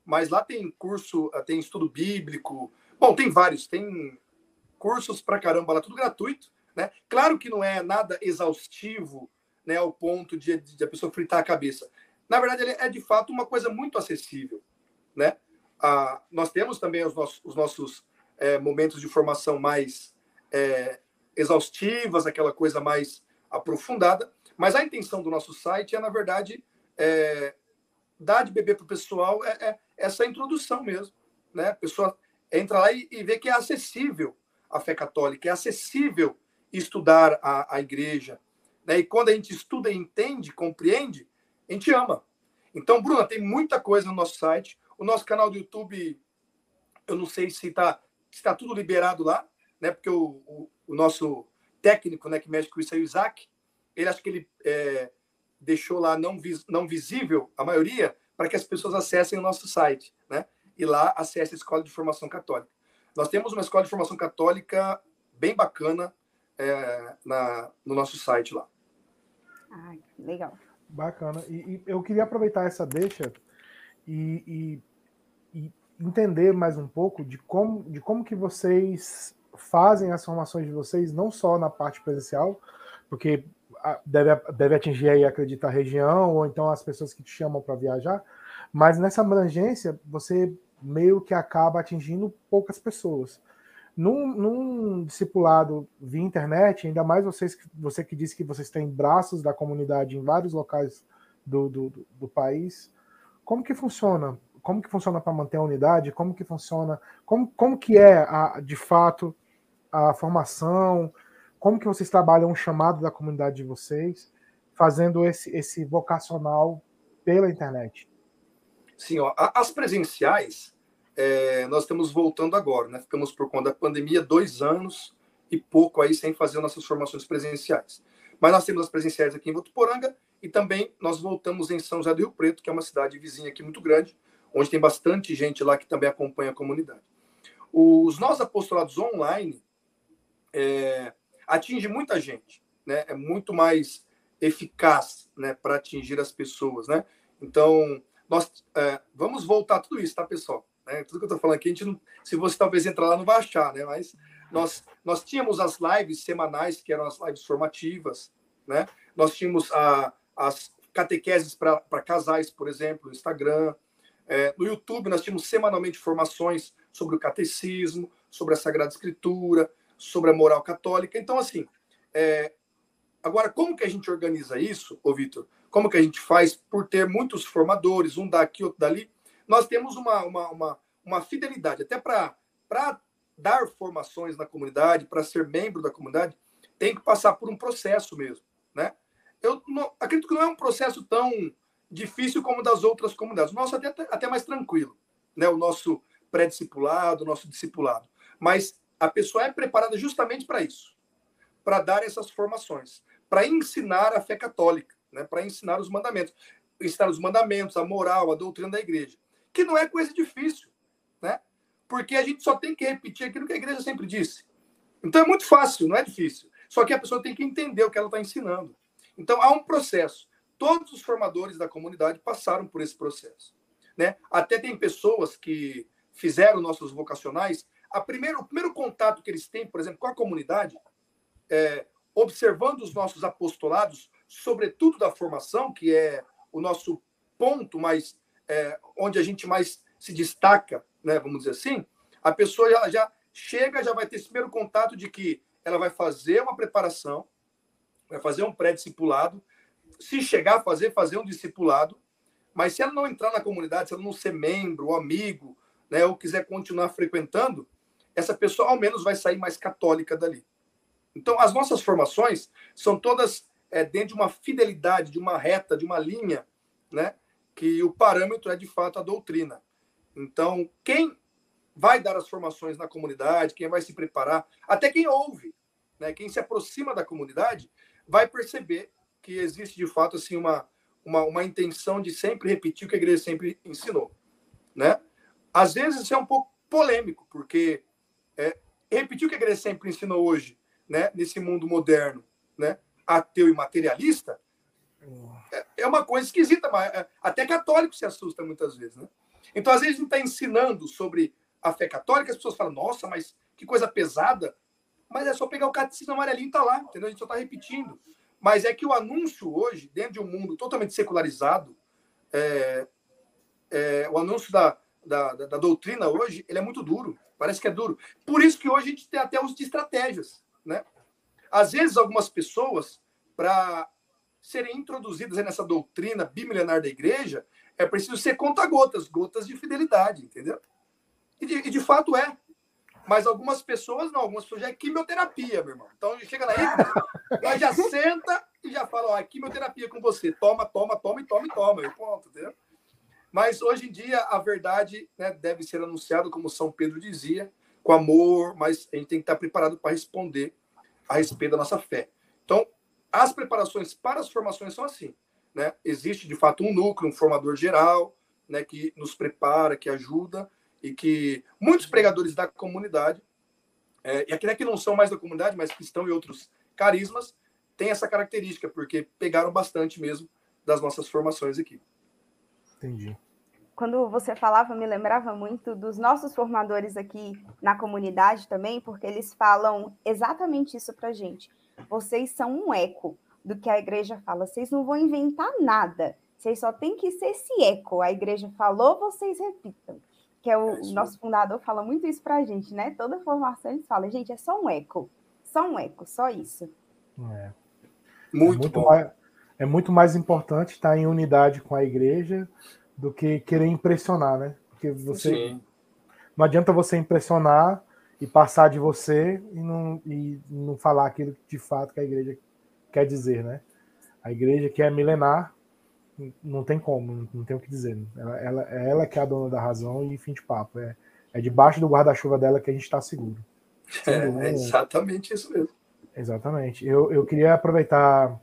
Mas lá tem curso, tem estudo bíblico. Bom, tem vários. Tem cursos para caramba lá, tudo gratuito, né? Claro que não é nada exaustivo, né, ao ponto de, de a pessoa fritar a cabeça. Na verdade, ele é de fato uma coisa muito acessível, né? Ah, nós temos também os nossos, os nossos é, momentos de formação mais é, exaustivas, aquela coisa mais aprofundada, mas a intenção do nosso site é, na verdade, é, dar de beber para o pessoal é, é, essa introdução mesmo. Né? A pessoa entra lá e, e vê que é acessível a fé católica, é acessível estudar a, a igreja. Né? E quando a gente estuda entende, compreende, a gente ama. Então, Bruna, tem muita coisa no nosso site. O nosso canal do YouTube, eu não sei se está se tá tudo liberado lá, né? Porque o, o, o, nosso técnico, né, que mexe com isso aí, o Isaac, ele acho que ele é, deixou lá não, vis, não visível a maioria para que as pessoas acessem o nosso site, né? E lá acesse a Escola de Formação Católica. Nós temos uma escola de formação católica bem bacana é, na, no nosso site lá.
Ah, legal.
Bacana. E, e eu queria aproveitar essa deixa e, e, e, entender mais um pouco de como, de como que vocês fazem as formações de vocês, não só na parte presencial, porque deve, deve atingir aí, acredito, a região, ou então as pessoas que te chamam para viajar, mas nessa abrangência você meio que acaba atingindo poucas pessoas. Num, num discipulado via internet, ainda mais vocês, você que disse que vocês têm braços da comunidade em vários locais do, do, do país, como que funciona? Como que funciona para manter a unidade? Como que funciona? Como, como que é, a, de fato, a formação? Como que vocês trabalham o chamado da comunidade de vocês, fazendo esse, esse vocacional pela internet?
Sim, ó, as presenciais, é, nós estamos voltando agora, né? Ficamos por conta da pandemia dois anos e pouco aí sem fazer nossas formações presenciais. Mas nós temos as presenciais aqui em Votuporanga e também nós voltamos em São José do Rio Preto, que é uma cidade vizinha aqui muito grande, onde tem bastante gente lá que também acompanha a comunidade. Os nossos apostolados online, é, atinge muita gente, né? É muito mais eficaz, né, para atingir as pessoas, né? Então, nós é, vamos voltar tudo isso, tá, pessoal? É, tudo que eu tô falando aqui, a gente não, se você talvez entrar lá, não vai achar, né? Mas nós, nós tínhamos as lives semanais, que eram as lives formativas, né? Nós tínhamos a, as catequeses para casais, por exemplo, no Instagram. É, no YouTube, nós tínhamos semanalmente formações sobre o catecismo, sobre a Sagrada Escritura, sobre a moral católica. Então, assim, é... agora, como que a gente organiza isso, ô Vitor? Como que a gente faz por ter muitos formadores, um daqui, outro dali? Nós temos uma, uma, uma, uma fidelidade, até para dar formações na comunidade, para ser membro da comunidade, tem que passar por um processo mesmo, né? Eu não, acredito que não é um processo tão difícil como das outras comunidades. O nosso até, até mais tranquilo, né? O nosso pré-discipulado, o nosso discipulado. Mas a pessoa é preparada justamente para isso, para dar essas formações, para ensinar a fé católica, né? para ensinar os mandamentos, ensinar os mandamentos, a moral, a doutrina da igreja, que não é coisa difícil, né? Porque a gente só tem que repetir aquilo que a igreja sempre disse. Então é muito fácil, não é difícil. Só que a pessoa tem que entender o que ela está ensinando. Então há um processo. Todos os formadores da comunidade passaram por esse processo, né? Até tem pessoas que fizeram nossos vocacionais a primeiro, o primeiro contato que eles têm, por exemplo, com a comunidade, é, observando os nossos apostolados, sobretudo da formação, que é o nosso ponto mais é, onde a gente mais se destaca, né, vamos dizer assim, a pessoa já, já chega, já vai ter esse primeiro contato de que ela vai fazer uma preparação, vai fazer um pré-discipulado, se chegar a fazer, fazer um discipulado, mas se ela não entrar na comunidade, se ela não ser membro ou amigo, né, ou quiser continuar frequentando, essa pessoa ao menos vai sair mais católica dali. Então, as nossas formações são todas é, dentro de uma fidelidade, de uma reta, de uma linha, né? Que o parâmetro é de fato a doutrina. Então, quem vai dar as formações na comunidade, quem vai se preparar, até quem ouve, né? Quem se aproxima da comunidade, vai perceber que existe de fato assim uma uma, uma intenção de sempre repetir o que a igreja sempre ensinou, né? Às vezes isso é um pouco polêmico, porque é, repetir o que a igreja sempre ensinou hoje, né, nesse mundo moderno, né, ateu e materialista, é, é uma coisa esquisita, mas é, até católico se assusta muitas vezes, né? Então, às vezes, a gente está ensinando sobre a fé católica, as pessoas falam, nossa, mas que coisa pesada. Mas é só pegar o catecismo amarelinho e tá lá, entendeu? A gente só está repetindo. Mas é que o anúncio hoje, dentro de um mundo totalmente secularizado, é, é, o anúncio da, da, da, da, doutrina hoje, ele é muito duro. Parece que é duro. Por isso que hoje a gente tem até uso de estratégias, né? Às vezes, algumas pessoas, para serem introduzidas nessa doutrina bimilenar da igreja, é preciso ser conta-gotas, gotas de fidelidade, entendeu? E de, e de, fato é. Mas algumas pessoas não, algumas pessoas já é quimioterapia, meu irmão. Então chega lá, ela já senta e já fala, ó, é quimioterapia com você. Toma, toma, toma e toma e toma. Eu ponto, entendeu? Mas hoje em dia a verdade né, deve ser anunciada, como São Pedro dizia, com amor, mas a gente tem que estar preparado para responder a respeito da nossa fé. Então, as preparações para as formações são assim. Né? Existe, de fato, um núcleo, um formador geral, né, que nos prepara, que ajuda, e que muitos pregadores da comunidade, é, e aqui que não são mais da comunidade, mas que estão em outros carismas, têm essa característica, porque pegaram bastante mesmo das nossas formações aqui.
Entendi.
Quando você falava, me lembrava muito dos nossos formadores aqui na comunidade também, porque eles falam exatamente isso para gente. Vocês são um eco do que a igreja fala. Vocês não vão inventar nada. Vocês só tem que ser esse eco. A igreja falou, vocês repitam que é o é nosso fundador fala muito isso para a gente, né? Toda formação eles falam, gente, é só um eco, só um eco, só isso.
É. Muito, é muito mais, é muito mais importante estar em unidade com a igreja do que querer impressionar, né? Porque você Sim. não adianta você impressionar e passar de você e não, e não falar aquilo de fato que a igreja quer dizer, né? A igreja que é milenar não tem como, não tem o que dizer. Ela, ela, é ela que é a dona da razão e fim de papo. É, é debaixo do guarda-chuva dela que a gente está seguro.
É, é, exatamente isso mesmo.
Exatamente. Eu, eu queria aproveitar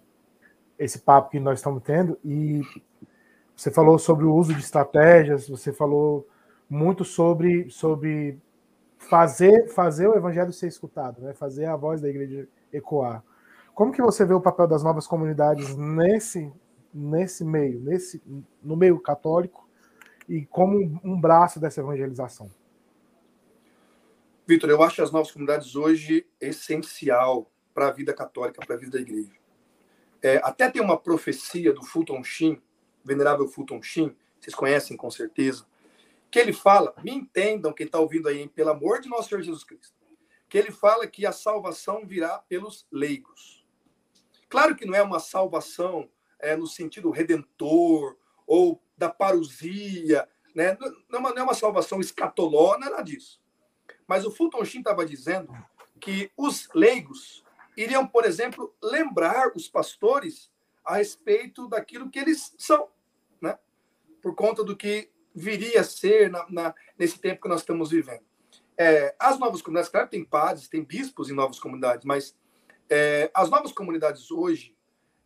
esse papo que nós estamos tendo e você falou sobre o uso de estratégias, você falou muito sobre, sobre fazer, fazer o evangelho ser escutado, né? fazer a voz da igreja ecoar. Como que você vê o papel das novas comunidades nesse nesse meio, nesse, no meio católico e como um braço dessa evangelização?
Vitor, eu acho as novas comunidades hoje essencial para a vida católica, para a vida da igreja. É, até tem uma profecia do Fulton Sheen, venerável Fulton Sheen, vocês conhecem com certeza, que ele fala, me entendam quem está ouvindo aí, hein, pelo amor de nosso Senhor Jesus Cristo, que ele fala que a salvação virá pelos leigos. Claro que não é uma salvação é, no sentido redentor ou da parousia, né? não, é uma, não é uma salvação escatoló, nada disso. Mas o Fulton Sheen estava dizendo que os leigos iriam, por exemplo, lembrar os pastores a respeito daquilo que eles são, né? por conta do que viria a ser na, na, nesse tempo que nós estamos vivendo. É, as novas comunidades, claro, tem padres, tem bispos em novas comunidades, mas é, as novas comunidades hoje,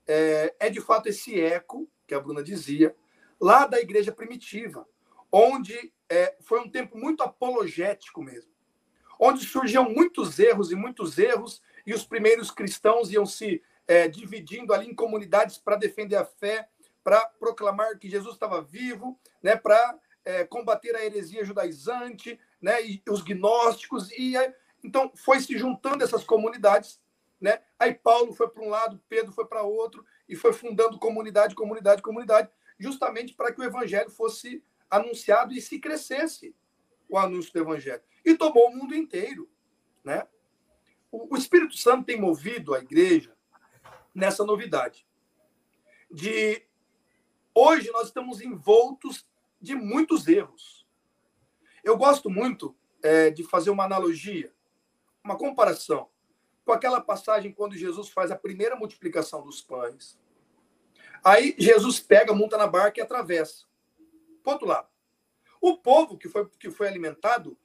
é, é de fato esse eco que a Bruna dizia, lá da igreja primitiva, onde é, foi um tempo muito apologético mesmo, onde surgiam muitos erros e muitos erros, e os primeiros cristãos iam se é, dividindo ali em comunidades para defender a fé, para proclamar que Jesus estava vivo, né, para é, combater a heresia judaizante, né, e os gnósticos, e então foi se juntando essas comunidades né? Aí Paulo foi para um lado, Pedro foi para outro e foi fundando comunidade, comunidade, comunidade, justamente para que o evangelho fosse anunciado e se crescesse o anúncio do evangelho. E tomou o mundo inteiro, né? O Espírito Santo tem movido a igreja nessa novidade. De hoje nós estamos envoltos de muitos erros. Eu gosto muito é, de fazer uma analogia, uma comparação com aquela passagem quando Jesus faz a primeira multiplicação dos pães. Aí Jesus pega, monta na barca e atravessa. Para outro lado. O povo que foi, que foi alimentado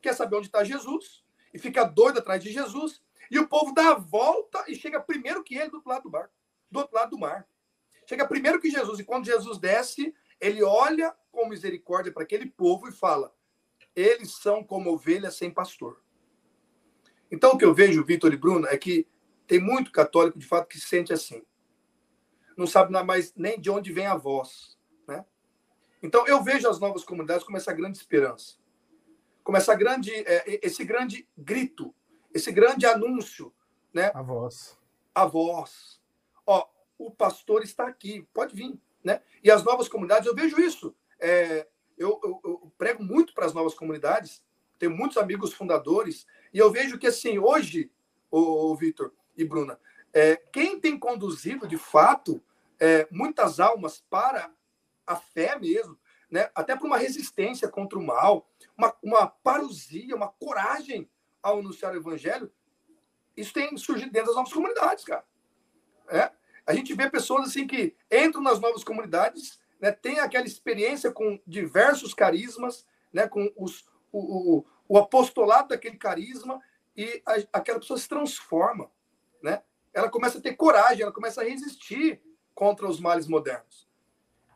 quer saber onde está Jesus e fica doido atrás de Jesus. E o povo dá a volta e chega primeiro que ele do outro lado do barco, do outro lado do mar. Chega primeiro que Jesus. E quando Jesus desce, ele olha com misericórdia para aquele povo e fala: Eles são como ovelhas sem pastor. Então, o que eu vejo, Vitor e Bruno, é que tem muito católico, de fato, que se sente assim. Não sabe mais nem de onde vem a voz. Né? Então, eu vejo as novas comunidades como essa grande esperança. Como essa grande, é, esse grande grito esse grande anúncio, né?
A voz.
A voz. Ó, o pastor está aqui, pode vir, né? E as novas comunidades, eu vejo isso. É, eu, eu, eu prego muito para as novas comunidades, tenho muitos amigos fundadores, e eu vejo que, assim, hoje, o, Vitor e Bruna, é, quem tem conduzido, de fato, é, muitas almas para a fé mesmo, né? até para uma resistência contra o mal, uma, uma parousia, uma coragem ao anunciar o evangelho, isso tem surgido dentro das novas comunidades, cara. É? A gente vê pessoas assim que entram nas novas comunidades, né, tem aquela experiência com diversos carismas, né, com os, o, o, o apostolado daquele carisma, e a, aquela pessoa se transforma. Né? Ela começa a ter coragem, ela começa a resistir contra os males modernos.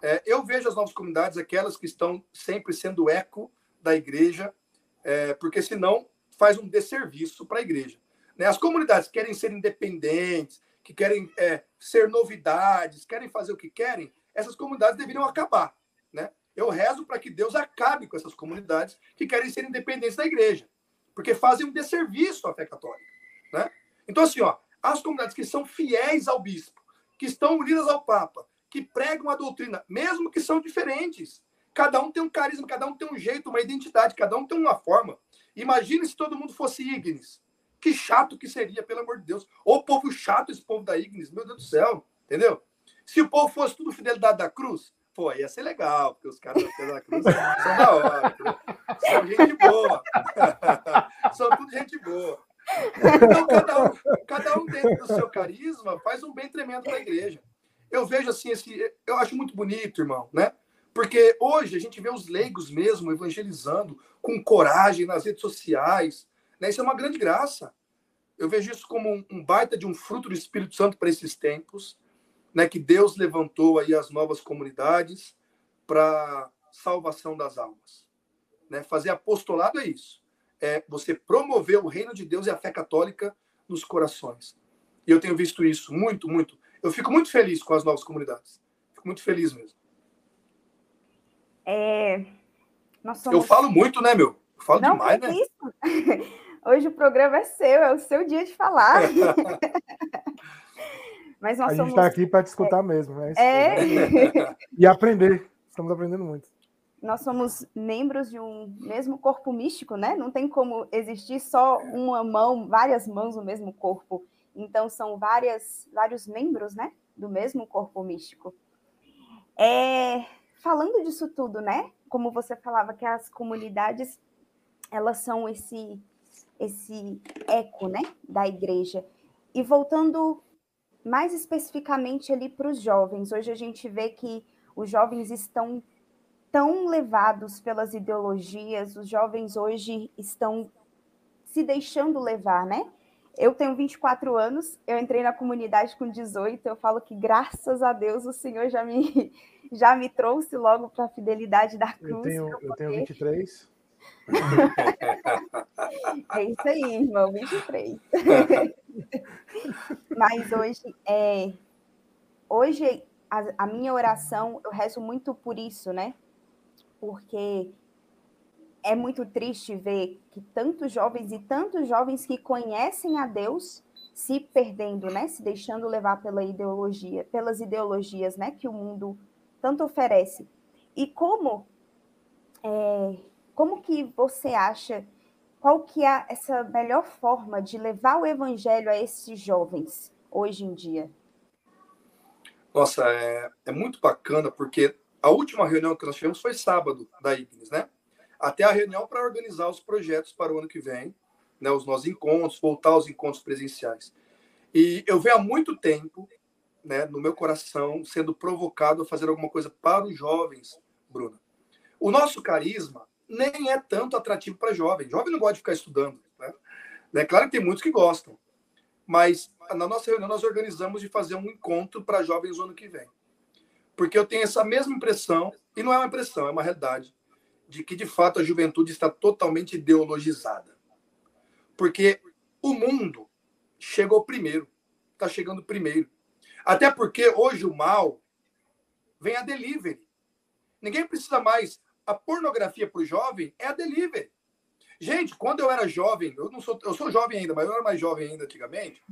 É, eu vejo as novas comunidades, aquelas que estão sempre sendo eco da igreja, é, porque senão faz um desserviço para a igreja. Né? As comunidades que querem ser independentes, que querem é, ser novidades, querem fazer o que querem, essas comunidades deveriam acabar. Né? Eu rezo para que Deus acabe com essas comunidades que querem ser independentes da igreja, porque fazem um desserviço à fé católica. Né? Então, assim, ó, as comunidades que são fiéis ao bispo, que estão unidas ao Papa, que pregam a doutrina, mesmo que são diferentes, cada um tem um carisma, cada um tem um jeito, uma identidade, cada um tem uma forma. Imagine se todo mundo fosse Ignis. Que chato que seria, pelo amor de Deus. Ou povo chato, esse povo da Ignis, meu Deus do céu, entendeu? Se o povo fosse tudo fidelidade da cruz, pô, ia ser legal, porque os caras da cruz são da hora, são gente boa. são tudo gente boa. Então, cada um, cada um dentro do seu carisma faz um bem tremendo para a igreja. Eu vejo assim, esse, eu acho muito bonito, irmão, né? Porque hoje a gente vê os leigos mesmo evangelizando com coragem nas redes sociais. Né? Isso é uma grande graça. Eu vejo isso como um, baita de um fruto do Espírito Santo para esses tempos, né? que Deus levantou aí as novas comunidades para salvação das almas. Né? Fazer apostolado é isso. É você promover o reino de Deus e a fé católica nos corações. E eu tenho visto isso muito, muito. Eu fico muito feliz com as novas comunidades. Fico muito feliz mesmo.
É,
somos... Eu falo muito, né, meu? Eu falo
Não,
demais, né?
Isso. Hoje o programa é seu, é o seu dia de falar.
Mas nós a somos... gente está aqui para te escutar é... mesmo.
É, é...
e aprender. Estamos aprendendo muito.
Nós somos membros de um mesmo corpo místico, né? Não tem como existir só uma mão, várias mãos no mesmo corpo. Então, são várias, vários membros, né? Do mesmo corpo místico. É, falando disso tudo, né? Como você falava que as comunidades elas são esse esse eco, né, da igreja. E voltando mais especificamente ali para os jovens, hoje a gente vê que os jovens estão tão levados pelas ideologias, os jovens hoje estão se deixando levar, né? Eu tenho 24 anos, eu entrei na comunidade com 18, eu falo que graças a Deus o Senhor já me já me trouxe logo para a fidelidade da cruz.
Eu tenho, eu tenho 23.
é isso aí, irmão, 23. Mas hoje, é, hoje a, a minha oração, eu rezo muito por isso, né? Porque é muito triste ver que tantos jovens e tantos jovens que conhecem a Deus se perdendo, né? Se deixando levar pela ideologia, pelas ideologias, né? Que o mundo tanto oferece. E como é, como que você acha qual que é essa melhor forma de levar o evangelho a esses jovens hoje em dia?
Nossa, é, é muito bacana porque a última reunião que nós tivemos foi sábado da Ignis, né? Até a reunião para organizar os projetos para o ano que vem, né? Os nossos encontros, voltar aos encontros presenciais. E eu venho há muito tempo né, no meu coração, sendo provocado a fazer alguma coisa para os jovens, Bruno. O nosso carisma nem é tanto atrativo para jovem. Jovem não gosta de ficar estudando. Né? É claro que tem muitos que gostam. Mas na nossa reunião nós organizamos de fazer um encontro para jovens no ano que vem. Porque eu tenho essa mesma impressão, e não é uma impressão, é uma realidade, de que de fato a juventude está totalmente ideologizada. Porque o mundo chegou primeiro, está chegando primeiro. Até porque hoje o mal vem a delivery. Ninguém precisa mais. A pornografia para o jovem é a delivery. Gente, quando eu era jovem, eu não sou, eu sou jovem ainda, mas eu era mais jovem ainda antigamente.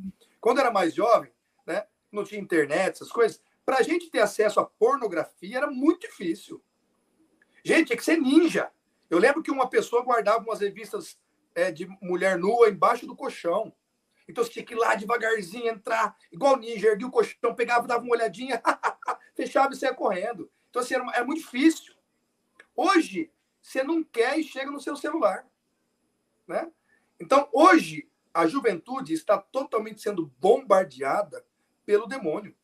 Quando eu era mais jovem, né, não tinha internet, essas coisas, para a gente ter acesso à pornografia era muito difícil. Gente, tinha que ser ninja. Eu lembro que uma pessoa guardava umas revistas é, de mulher nua embaixo do colchão. Então você tinha que ir lá devagarzinho, entrar, igual ninja, erguia o colchão, pegava, dava uma olhadinha, fechava e saia correndo. Então, assim, era, era muito difícil. Hoje, você não quer e chega no seu celular. Né? Então, hoje, a juventude está totalmente sendo bombardeada pelo demônio.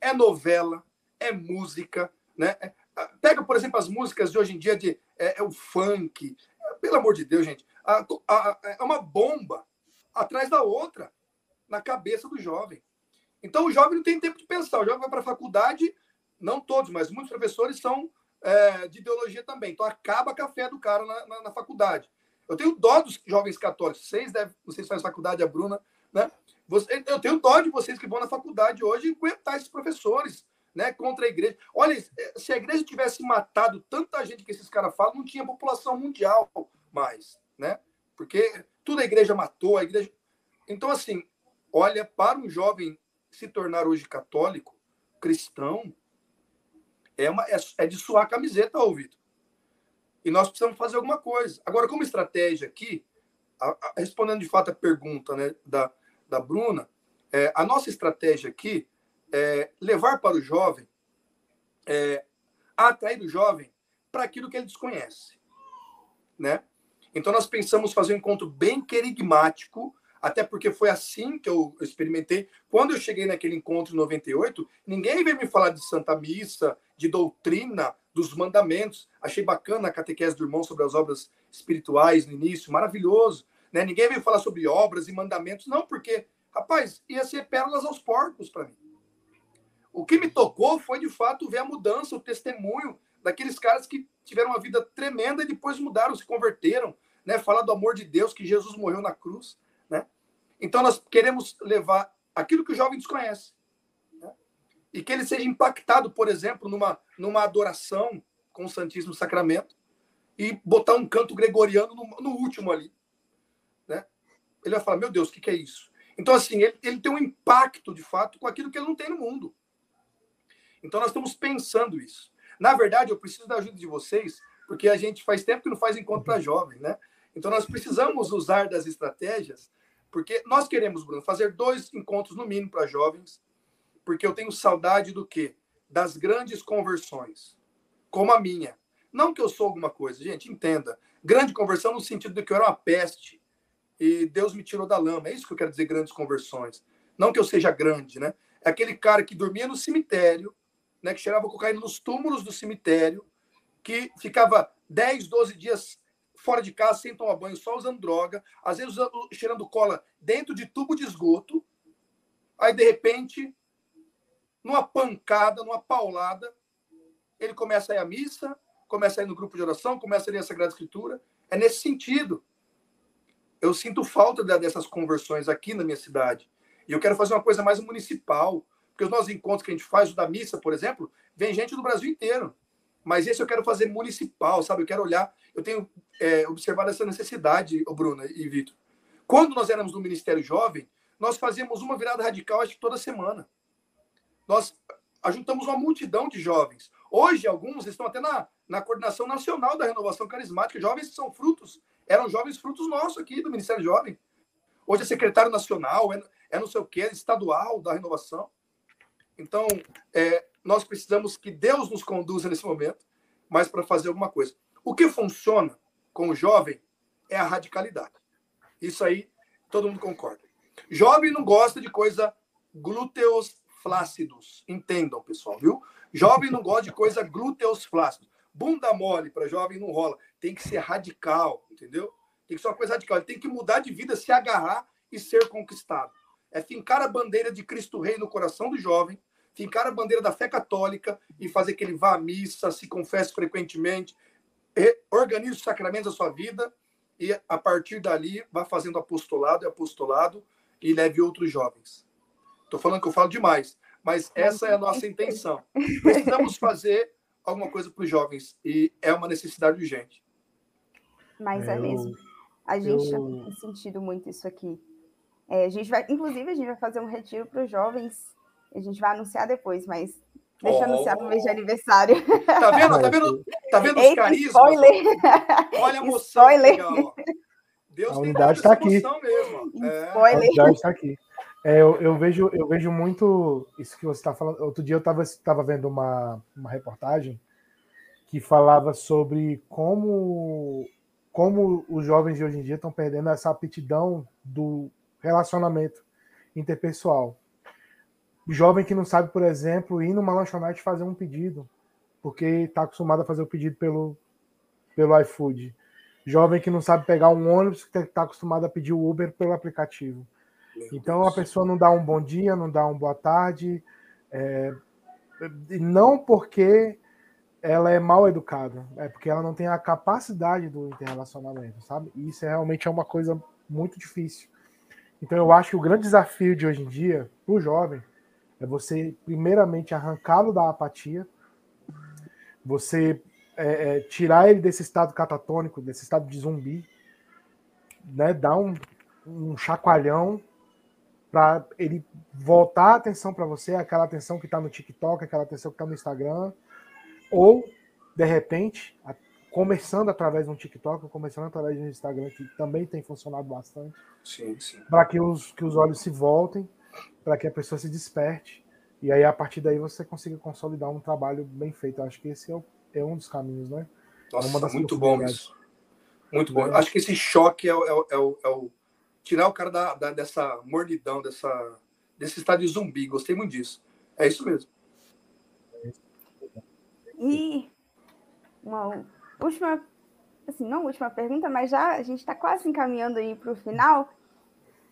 É novela, é música, né? Pega, por exemplo, as músicas de hoje em dia de é, é o funk. Pelo amor de Deus, gente, é uma bomba atrás da outra na cabeça do jovem. Então, o jovem não tem tempo de pensar. O jovem vai para a faculdade, não todos, mas muitos professores são é, de ideologia também. Então, acaba a fé do cara na, na, na faculdade. Eu tenho dó dos jovens católicos. Vocês devem, vocês fazem faculdade, a Bruna, né? Eu tenho dó de vocês que vão na faculdade hoje aguentar esses professores, né? Contra a igreja. Olha, se a igreja tivesse matado tanta gente que esses caras falam, não tinha população mundial mais, né? Porque tudo a igreja matou, a igreja. Então, assim, olha, para um jovem se tornar hoje católico, cristão, é, uma, é, é de suar a camiseta, Vitor. E nós precisamos fazer alguma coisa. Agora, como estratégia aqui, a, a, respondendo de fato a pergunta né, da, da Bruna, é, a nossa estratégia aqui é levar para o jovem, é, atrair o jovem para aquilo que ele desconhece. Né? Então, nós pensamos fazer um encontro bem querigmático, até porque foi assim que eu experimentei. Quando eu cheguei naquele encontro em 98, ninguém veio me falar de Santa Missa, de doutrina, dos mandamentos. Achei bacana a catequese do irmão sobre as obras espirituais no início, maravilhoso. Né? Ninguém veio falar sobre obras e mandamentos, não, porque, rapaz, ia ser pérolas aos porcos para mim. O que me tocou foi, de fato, ver a mudança, o testemunho daqueles caras que tiveram uma vida tremenda e depois mudaram, se converteram, né? Falar do amor de Deus, que Jesus morreu na cruz, né? Então, nós queremos levar aquilo que o jovem desconhece e que ele seja impactado, por exemplo, numa, numa adoração com o Santíssimo Sacramento e botar um canto gregoriano no, no último ali. Né? Ele vai falar: Meu Deus, o que, que é isso? Então, assim, ele, ele tem um impacto, de fato, com aquilo que ele não tem no mundo. Então, nós estamos pensando isso. Na verdade, eu preciso da ajuda de vocês, porque a gente faz tempo que não faz encontro para jovens, né? Então, nós precisamos usar das estratégias, porque nós queremos, Bruno, fazer dois encontros no mínimo para jovens porque eu tenho saudade do quê? Das grandes conversões, como a minha. Não que eu sou alguma coisa, gente, entenda. Grande conversão no sentido de que eu era uma peste e Deus me tirou da lama. É isso que eu quero dizer, grandes conversões. Não que eu seja grande, né? É aquele cara que dormia no cemitério, né, que cheirava cocaína nos túmulos do cemitério, que ficava 10, 12 dias fora de casa sem tomar banho, só usando droga, às vezes usando, cheirando cola dentro de tubo de esgoto. Aí, de repente, numa pancada, numa paulada, ele começa a ir à missa, começa a ir no grupo de oração, começa a ler a Sagrada Escritura. É nesse sentido. Eu sinto falta dessas conversões aqui na minha cidade. E eu quero fazer uma coisa mais municipal. Porque os nossos encontros que a gente faz, o da missa, por exemplo, vem gente do Brasil inteiro. Mas esse eu quero fazer municipal, sabe? Eu quero olhar. Eu tenho é, observado essa necessidade, o Bruno e Vitor. Quando nós éramos no Ministério Jovem, nós fazíamos uma virada radical, acho que toda semana nós ajuntamos uma multidão de jovens. Hoje, alguns estão até na, na coordenação nacional da renovação carismática, jovens são frutos, eram jovens frutos nossos aqui do Ministério Jovem. Hoje é secretário nacional, é, é não sei o que, é estadual da renovação. Então, é, nós precisamos que Deus nos conduza nesse momento, mas para fazer alguma coisa. O que funciona com o jovem é a radicalidade. Isso aí todo mundo concorda. Jovem não gosta de coisa glúteos flácidos. Entendam, pessoal, viu? Jovem não gosta de coisa glúteos flácidos. Bunda mole para jovem não rola. Tem que ser radical, entendeu? Tem que ser uma coisa radical. Ele tem que mudar de vida, se agarrar e ser conquistado. É fincar a bandeira de Cristo Rei no coração do jovem, fincar a bandeira da fé católica e fazer que ele vá à missa, se confesse frequentemente, organize os sacramentos da sua vida e, a partir dali, vá fazendo apostolado e apostolado e leve outros jovens. Estou falando que eu falo demais, mas essa é a nossa intenção. Precisamos fazer alguma coisa para os jovens e é uma necessidade urgente.
Mas é, é mesmo. A gente
Eu-
tem sentido muito isso aqui. É, a gente vai, inclusive, a gente vai fazer um retiro para os jovens. A gente vai anunciar depois, mas deixa eu anunciar no mês de
Oh.
aniversário.
Tá vendo? Tá vendo, tá vendo os
Eita,
carismas?
spoiler!
Olha a emoção.
Spoiler.
legal. Deus
A unidade tá
essa
aqui.
mesmo. É.
A unidade está aqui. É, eu, eu vejo, eu vejo muito isso que você está falando. Outro dia eu estava tava vendo uma, uma reportagem que falava sobre como, como os jovens de hoje em dia estão perdendo essa aptidão do relacionamento interpessoal. O jovem que não sabe, por exemplo, ir numa lanchonete fazer um pedido, porque está acostumado a fazer o pedido pelo, pelo iFood. Jovem que não sabe pegar um ônibus, que está acostumado a pedir o Uber pelo aplicativo. Então a pessoa não dá um bom dia, não dá uma boa tarde, é, e não porque ela é mal educada, é porque ela não tem a capacidade do interrelacionamento, sabe? E isso é, realmente é uma coisa muito difícil. Então eu acho que o grande desafio de hoje em dia para o jovem é você primeiramente arrancá-lo da apatia, você é, é, tirar ele desse estado catatônico, desse estado de zumbi, né? Dar um, um chacoalhão para ele voltar a atenção para você, aquela atenção que está no TikTok, aquela atenção que está no Instagram, ou de repente, começando através do TikTok, ou começando através do Instagram, que também tem funcionado bastante,
Sim, sim.
para que os, que os olhos se voltem, para que a pessoa se desperte, e aí a partir daí você consiga consolidar um trabalho bem feito. Eu acho que esse é, o- é um dos caminhos, né?
Nossa,
uma das
muito bom isso. Muito bom.
É.
Acho que esse choque é, o- é o- é o, é o- tirar o cara da, da- dessa mordidão, dessa, desse estado de zumbi. Gostei muito disso. É isso mesmo.
E uma última, assim, não última pergunta, mas já a gente está quase encaminhando aí para o final.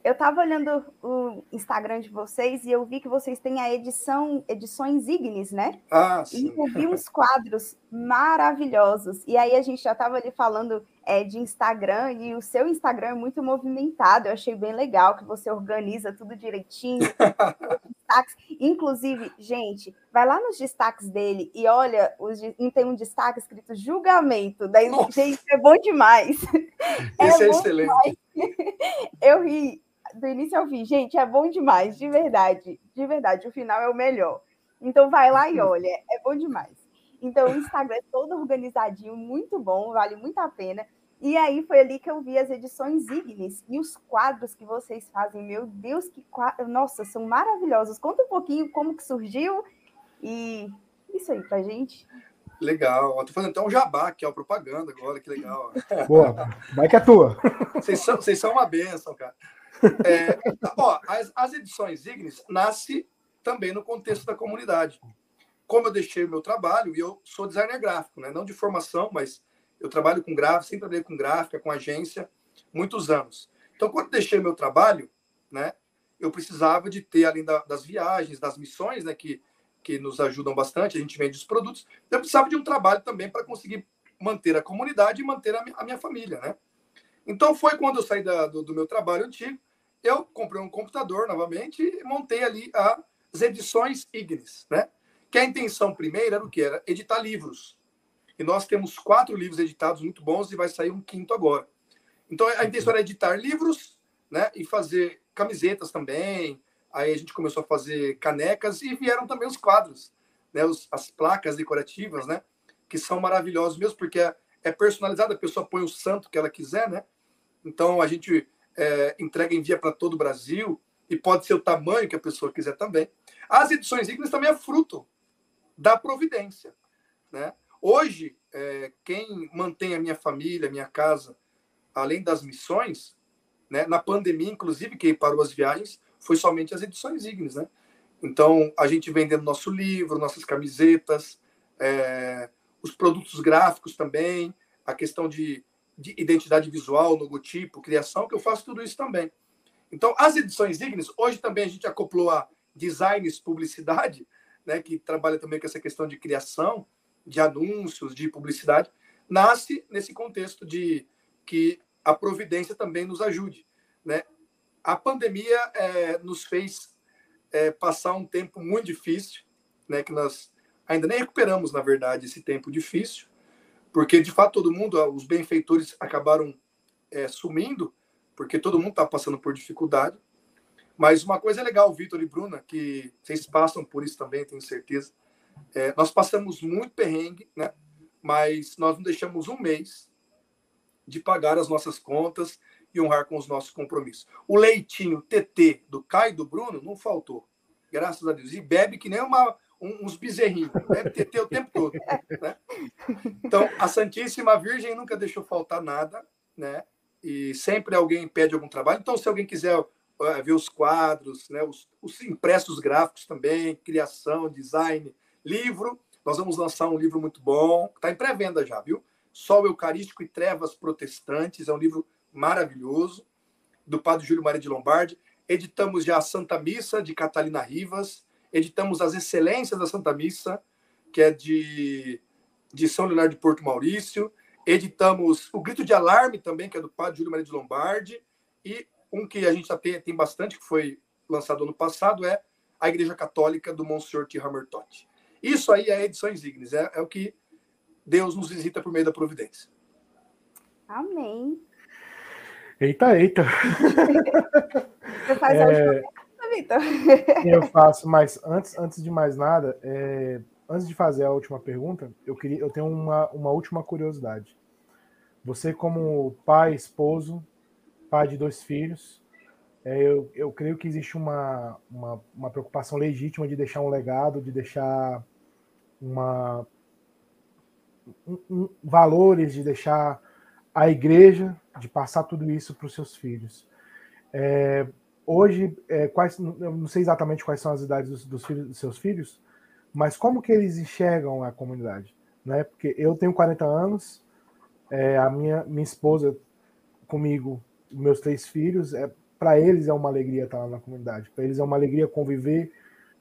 Eu estava olhando o Instagram de vocês e eu vi que vocês têm a edição, edições Ignis, né?
Ah,
E
sim.
eu vi uns quadros maravilhosos. E aí a gente já estava ali falando é, de Instagram e o seu Instagram é muito movimentado. Eu achei bem legal que você organiza tudo direitinho. destaques. Inclusive, gente, vai lá nos destaques dele e olha, os, de- tem um destaque escrito julgamento. Daí,
Nossa.
gente, é bom demais.
É,
bom
excelente.
Eu ri do início ao fim. Gente, é bom demais, de verdade. De verdade, o final é o melhor. Então vai lá e olha, é bom demais. Então o Instagram é todo organizadinho, muito bom, vale muito a pena. E aí foi ali que eu vi as edições Ignis e os quadros que vocês fazem. Meu Deus, que quadros! Nossa, são maravilhosos. Conta um pouquinho como que surgiu e isso aí pra gente.
Legal. Tô fazendo até um jabá aqui, ó, propaganda agora, que legal.
Boa, vai que é tua.
Vocês são, vocês são uma benção, cara. É, ó, as, as edições Ignis nasce também no contexto da comunidade. Como eu deixei o meu trabalho, e eu sou designer gráfico, né? não de formação, mas eu trabalho com gráfico, sempre trabalhei com gráfica, com agência, muitos anos. Então, quando deixei meu trabalho, né, eu precisava de ter, além da- das viagens, das missões, né, que, que nos ajudam bastante, a gente vende os produtos, eu precisava de um trabalho também para conseguir manter a comunidade e manter a a minha família, né? Então foi quando eu saí da- do, do meu trabalho antigo, eu comprei um computador novamente e montei ali as edições Ignis, né? Que a intenção primeira era o que? Era editar livros. E nós temos quatro livros editados muito bons e vai sair um quinto agora. Então a intenção era editar livros, né? E fazer camisetas também. Aí a gente começou a fazer canecas e vieram também os quadros, né? Os, as placas decorativas, né? Que são maravilhosos mesmo, porque é, é personalizado, a pessoa põe o santo que ela quiser, né? Então a gente é, entrega e envia para todo o Brasil e pode ser o tamanho que a pessoa quiser também. As edições Ignis também é fruto da providência, né? Hoje, é, quem mantém a minha família, a minha casa, além das missões, né? Na pandemia, inclusive, que parou as viagens, foi somente as edições Ignis, né? Então, a gente vendendo nosso livro, nossas camisetas, é, os produtos gráficos também, a questão de, de identidade visual, logotipo, criação, que eu faço tudo isso também. Então, as edições Ignis, hoje também a gente acoplou a designs, publicidade, né, que trabalha também com essa questão de criação, de anúncios, de publicidade, nasce nesse contexto de que a providência também nos ajude. Né? A pandemia é, nos fez é, passar um tempo muito difícil, né, que nós ainda nem recuperamos, na verdade, esse tempo difícil, porque, de fato, todo mundo, os benfeitores acabaram é, sumindo, porque todo mundo está passando por dificuldade. Mas uma coisa é legal, Vitor e Bruna, que vocês passam por isso também, tenho certeza. É, nós passamos muito perrengue, né? Mas nós não deixamos um mês de pagar as nossas contas e honrar com os nossos compromissos. O leitinho TT do Caio e do Bruno não faltou, graças a Deus. E bebe que nem uma, um, uns bezerrinhos, bebe TT o tempo todo. Né? Então, a Santíssima Virgem nunca deixou faltar nada, né? E sempre alguém pede algum trabalho. Então, se alguém quiser uh, ver os quadros, né? os, os impressos gráficos também, criação, design, livro, nós vamos lançar um livro muito bom, está em pré-venda já, viu? Sol Eucarístico e Trevas Protestantes, é um livro maravilhoso, do Padre Júlio Maria de Lombardi. Editamos já a Santa Missa, de Catalina Rivas. Editamos as Excelências da Santa Missa, que é de, de São Leonardo de Porto Maurício. Editamos o Grito de Alarme também, que é do Padre Júlio Maria de Lombardi. E um que a gente já tem, tem bastante, que foi lançado ano passado, é a Igreja Católica do Monsenhor T. Hammertot. Isso aí é Edições Ignes, é, é o que Deus nos visita por meio da providência.
Amém.
Eita, eita.
Você faz a
É,
última pergunta, Vitor?
Eu faço, mas antes, antes de mais nada, é, antes de fazer a última pergunta, eu queria, eu tenho uma, uma última curiosidade. Você, como pai, esposo, pai de dois filhos, é, eu, eu creio que existe uma, uma, uma preocupação legítima de deixar um legado, de deixar uma um- um- valores, de deixar a igreja, de passar tudo isso para os seus filhos. É, hoje, é, quais, não sei exatamente quais são as idades dos, dos filhos, dos seus filhos, mas como que eles enxergam a comunidade? Né? Porque eu tenho 40 anos, é, a minha, minha esposa comigo, meus três filhos, é, para eles é uma alegria estar lá na comunidade, para eles é uma alegria conviver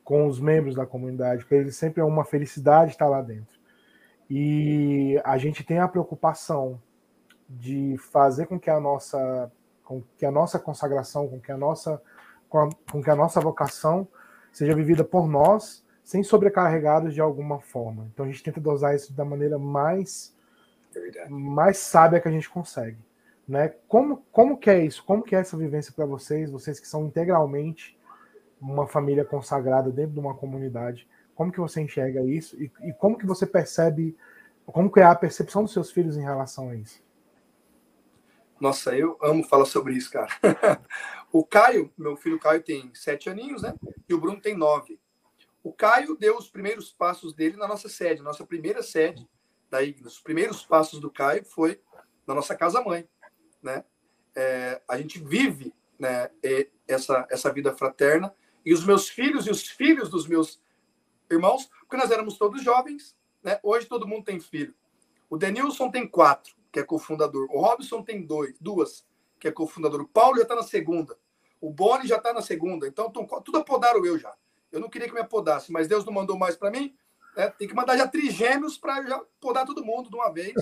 com os membros da comunidade, para eles sempre é uma felicidade estar lá dentro. E a gente tem a preocupação de fazer com que a nossa com que a nossa consagração, com que a nossa com, a- com que a nossa vocação seja vivida por nós, sem sobrecarregados de alguma forma. Então a gente tenta dosar isso da maneira mais
É
mais sábia que a gente consegue, né? Como como que é isso? Como que é essa vivência para vocês, vocês que são integralmente uma família consagrada dentro de uma comunidade? Como que você enxerga isso e, e como que você percebe como que é a percepção dos seus filhos em relação a isso?
Nossa, eu amo falar sobre isso, cara. o Caio, meu filho Caio tem sete aninhos, né? E o Bruno tem nove. O Caio deu os primeiros passos dele na nossa sede, nossa primeira sede da Ignis. Os primeiros passos do Caio foi na nossa casa-mãe, né? É, a gente vive né, essa, essa vida fraterna e os meus filhos e os filhos dos meus irmãos, porque nós éramos todos jovens, né? Hoje todo mundo tem filho. O Denilson tem quatro, que é cofundador. O Robson tem dois, duas, que é cofundador. O Paulo já está na segunda. O Boni já está na segunda. Então, tão- tudo apodaram eu já. Eu não queria que me apodasse, mas Deus não mandou mais para mim. né? Tem que mandar já trigêmeos para já podar todo mundo de uma vez.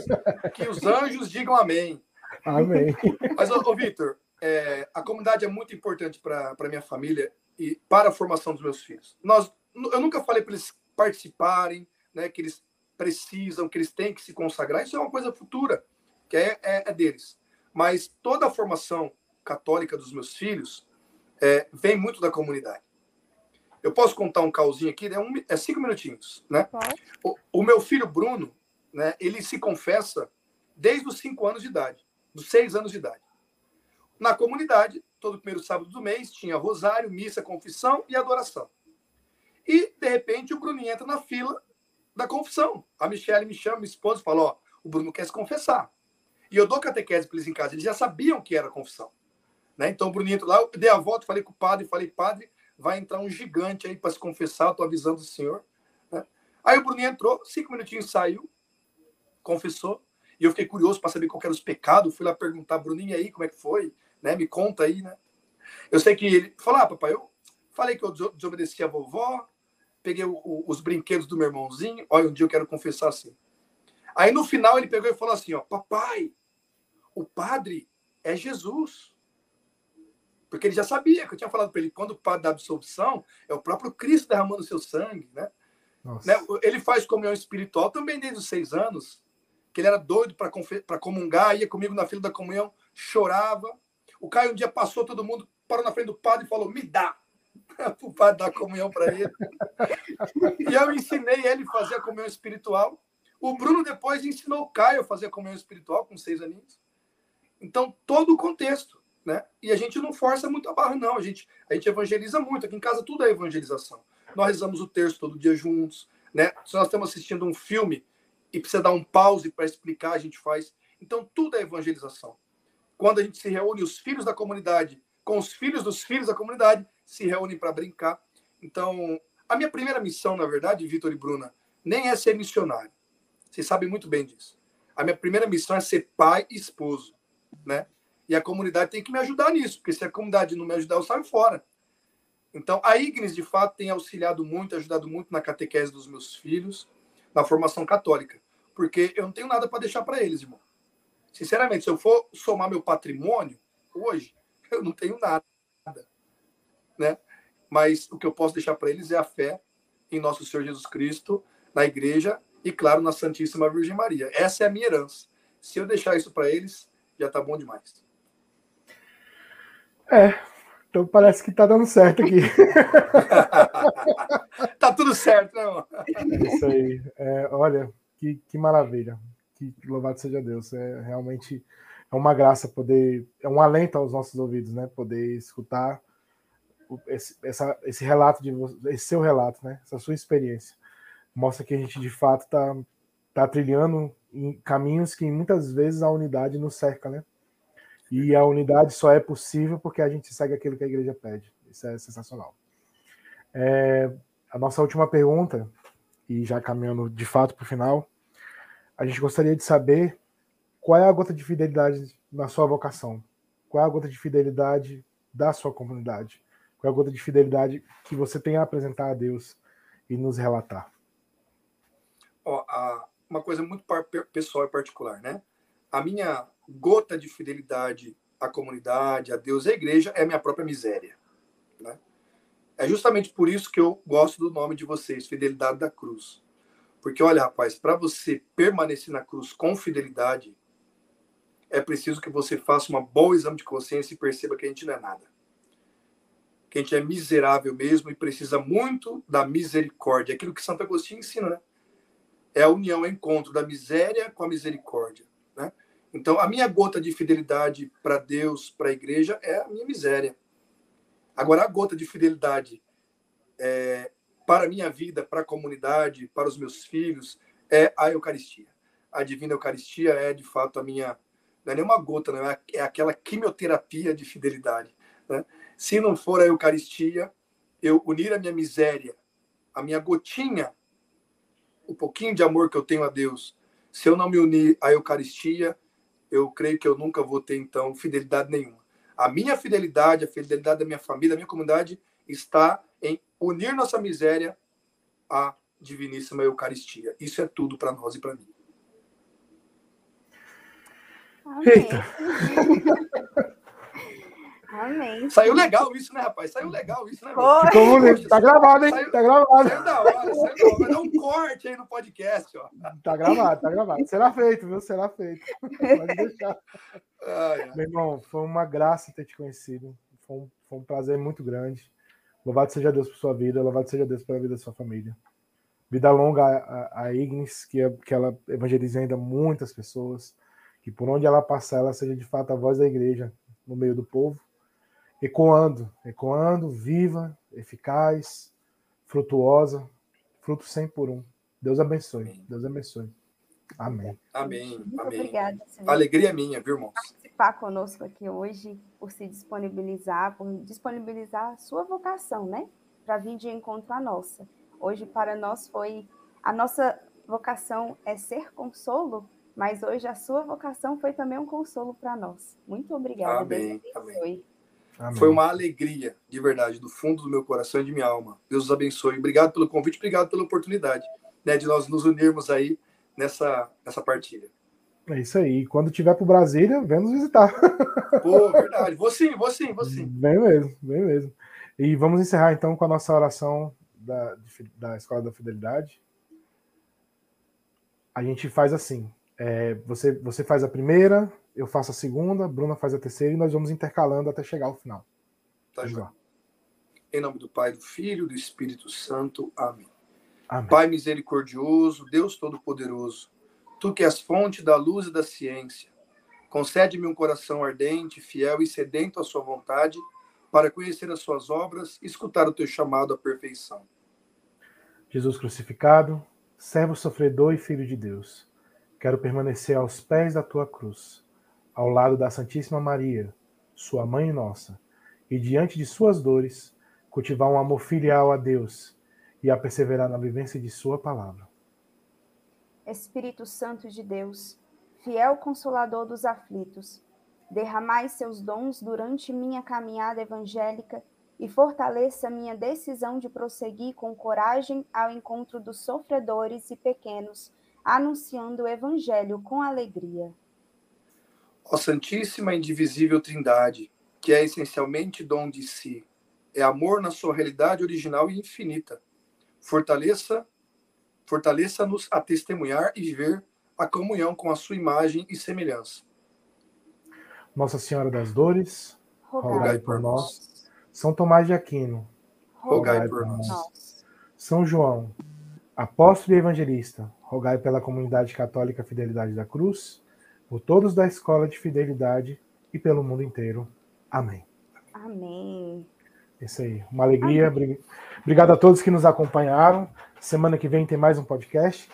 Que os anjos digam amém.
Amém.
Mas, ô, ô Vitor, é, a comunidade é muito importante para a minha família e para a formação dos meus filhos. Nós, eu nunca falei para eles participarem, né, que eles precisam, que eles têm que se consagrar. Isso é uma coisa futura, que é, é- é deles. Mas toda a formação católica dos meus filhos é, vem muito da comunidade. Eu posso contar um causinho aqui, é, um, é cinco minutinhos, né? O, o meu filho Bruno, né, ele se confessa desde os cinco anos de idade, dos seis anos de idade. Na comunidade, todo primeiro sábado do mês, tinha rosário, missa, confissão e adoração. E, de repente, o Bruninho entra na fila da confissão. A Michelle me chama, minha esposa, e fala: Ó, o Bruno quer se confessar. E eu dou catequese para eles em casa, eles já sabiam que era confissão. Né? Então, o Bruninho entra lá, eu dei a volta, falei com o padre, falei: Padre, vai entrar um gigante aí para se confessar, estou avisando o senhor. né? Aí o Bruninho entrou, cinco minutinhos saiu, confessou. E eu fiquei curioso para saber qual eram os pecados. Fui lá perguntar, Bruninho, aí, como é que foi? Né? Me conta aí, né? Eu sei que ele falou, ah, papai, eu falei que eu deso- desobedeci a vovó, peguei o- o- os brinquedos do meu irmãozinho. Olha, um dia eu quero confessar assim. Aí no final ele pegou e falou assim: ó, papai, o padre é Jesus. Porque ele já sabia que eu tinha falado para ele, quando o padre da absolvição, é o próprio Cristo derramando o seu sangue, né?
Nossa.
né? Ele faz comunhão espiritual também desde os seis anos. que ele era doido para comungar, ia comigo na fila da comunhão, chorava. O Caio um dia passou todo mundo, parou na frente do padre e falou: Me dá. o padre dar comunhão para ele. e eu ensinei ele a fazer a comunhão espiritual. O Bruno depois ensinou o Caio a fazer a comunhão espiritual com seis aninhos. Então, todo o contexto. Né? E a gente não força muito a barra, não. A gente, a gente evangeliza muito. Aqui em casa tudo é evangelização. Nós rezamos o terço todo dia juntos. Né? Se nós estamos assistindo um filme e precisa dar um pause para explicar, a gente faz. Então, tudo é evangelização. Quando a gente se reúne, os filhos da comunidade com os filhos dos filhos da comunidade, se reúnem para brincar. Então, a minha primeira missão, na verdade, Vitor e Bruna, nem é ser missionário. Vocês sabem muito bem disso. A minha primeira missão é ser pai e esposo, né? E a comunidade tem que me ajudar nisso, porque se a comunidade não me ajudar, eu saio fora. Então, a Ignis, de fato, tem auxiliado muito, ajudado muito na catequese dos meus filhos, na formação católica, porque eu não tenho nada para deixar para eles, irmão. Sinceramente, se eu for somar meu patrimônio hoje, eu não tenho nada, né? Mas o que eu posso deixar para eles é a fé em nosso Senhor Jesus Cristo, na igreja e, claro, na Santíssima Virgem Maria. Essa é a minha herança. Se eu deixar isso para eles, já tá bom demais.
É, então parece que tá dando certo aqui.
tá tudo certo, né,
irmão? É isso aí. É, olha, que, que maravilha. Que, louvado seja Deus. É realmente é uma graça poder, é um alento aos nossos ouvidos, né? Poder escutar esse, essa, esse relato de esse seu relato, né? Essa sua experiência mostra que a gente de fato está tá trilhando caminhos que muitas vezes a unidade nos cerca, né? E a unidade só é possível porque a gente segue aquilo que a igreja pede. Isso é sensacional. É, a nossa última pergunta, e já caminhando de fato para o final, a gente gostaria de saber qual é a gota de fidelidade na sua vocação? Qual é a gota de fidelidade da sua comunidade? Qual é a gota de fidelidade que você tem a apresentar a Deus e nos relatar?
A, uma coisa muito pessoal e particular, né? A minha gota de fidelidade à comunidade, a Deus e à igreja é a minha própria miséria, né? É justamente por isso que eu gosto do nome de vocês, Fidelidade da Cruz. Porque, olha, rapaz, para você permanecer na cruz com fidelidade, é preciso que você faça um bom exame de consciência e perceba que a gente não é nada. Que a gente é miserável mesmo e precisa muito da misericórdia. Aquilo que Santo Agostinho ensina, né? É a união, é o encontro da miséria com a misericórdia. Né? Então, a minha gota de fidelidade para Deus, para a igreja, é a minha miséria. Agora, a gota de fidelidade é, para a minha vida, para a comunidade, para os meus filhos, é a Eucaristia. A Divina Eucaristia é, de fato, a minha não é nenhuma gota, né? é aquela quimioterapia de fidelidade. Né? Se não for a Eucaristia, eu unir a minha miséria, a minha gotinha, o pouquinho de amor que eu tenho a Deus, se eu não me unir à Eucaristia, eu creio que eu nunca vou ter, então, fidelidade nenhuma. A minha fidelidade, a fidelidade da minha família, da minha comunidade, está em unir nossa miséria à diviníssima Eucaristia. Isso é tudo para nós e para mim.
Amém. Eita. Amém.
Saiu legal isso, né, rapaz? Saiu legal isso, né?
Ficou Tá gravado, hein? Saiu, tá gravado.
Saiu da hora, saiu da hora. Vai dar um corte aí no podcast, ó.
Tá gravado, tá gravado. Será feito, viu? Será feito. Pode deixar. Ai, ai. Meu irmão, foi uma graça ter te conhecido. Foi um, foi um prazer muito grande. Louvado seja Deus por sua vida, louvado seja Deus pela vida da sua família. Vida longa a, a Ignis, que, é, que ela evangeliza ainda muitas pessoas que por onde ela passar, ela seja de fato a voz da igreja no meio do povo, ecoando, ecoando, viva, eficaz, frutuosa, fruto 100 por um. Deus abençoe, Deus abençoe. Amém.
Amém. Amém.
obrigada.
Alegria é minha, viu, irmãos?
Participar conosco aqui hoje, por se disponibilizar, por disponibilizar a sua vocação, né? Para vir de encontro à nossa. Hoje, para nós, foi. A nossa vocação é ser consolo mas hoje a sua vocação foi também um consolo para nós. Muito obrigada.
Amém. Amém. Amém. Foi uma alegria, de verdade, do fundo do meu coração e de minha alma. Deus os abençoe. Obrigado pelo convite, obrigado pela oportunidade né, de nós nos unirmos aí nessa, nessa partilha.
É isso aí. Quando tiver para Brasília, vem nos visitar.
Pô, verdade. Vou sim, vou sim, vou sim.
Bem mesmo, bem mesmo. E vamos encerrar então com a nossa oração da, da Escola da Fidelidade. A gente faz assim: É, você, você faz a primeira, eu faço a segunda, Bruna faz a terceira e nós vamos intercalando até chegar ao final.
Tá
Vamos lá.
Em nome do Pai, do Filho e do Espírito Santo. Amém.
Amém.
Pai misericordioso, Deus Todo-Poderoso, tu que és fonte da luz e da ciência, concede-me um coração ardente, fiel e sedento à sua vontade, para conhecer as suas obras e escutar o teu chamado à perfeição.
Jesus crucificado, servo sofredor e filho de Deus, quero permanecer aos pés da tua cruz, ao lado da Santíssima Maria, sua mãe nossa, e diante de suas dores, cultivar um amor filial a Deus e a perseverar na vivência de sua palavra.
Espírito Santo de Deus, fiel consolador dos aflitos, derramai seus dons durante minha caminhada evangélica e fortaleça minha decisão de prosseguir com coragem ao encontro dos sofredores e pequenos, anunciando o evangelho com alegria.
Ó Santíssima Indivisível Trindade, que é essencialmente dom de si, é amor na sua realidade original e infinita. Fortaleça, fortaleça-nos a testemunhar e viver a comunhão com a sua imagem e semelhança.
Nossa Senhora das Dores,
Rogai
rogai por nós. São Tomás de Aquino,
Rogai por nós.
nós.
São João, apóstolo e evangelista, rogai pela comunidade católica Fidelidade da Cruz, por todos da Escola de Fidelidade e pelo mundo inteiro. Amém.
Amém.
Isso aí. Uma alegria. Bri- Obrigado a todos que nos acompanharam. Semana que vem tem mais um podcast.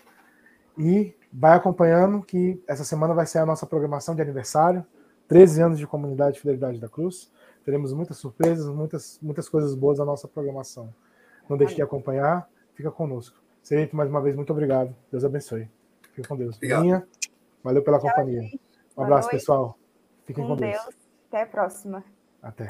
E vai acompanhando que essa semana vai ser a nossa programação de aniversário. 13 anos de comunidade Fidelidade da Cruz. Teremos muitas surpresas, muitas, muitas coisas boas na nossa programação. Não deixe de acompanhar. Fica conosco. Serito, mais uma vez, muito obrigado. Deus abençoe. Fique com Deus.
Obrigado.
Minha, valeu pela
Tchau,
companhia.
gente.
Um abraço, pessoal. Fiquem
Com
com Deus.
Deus. Até a próxima.
Até.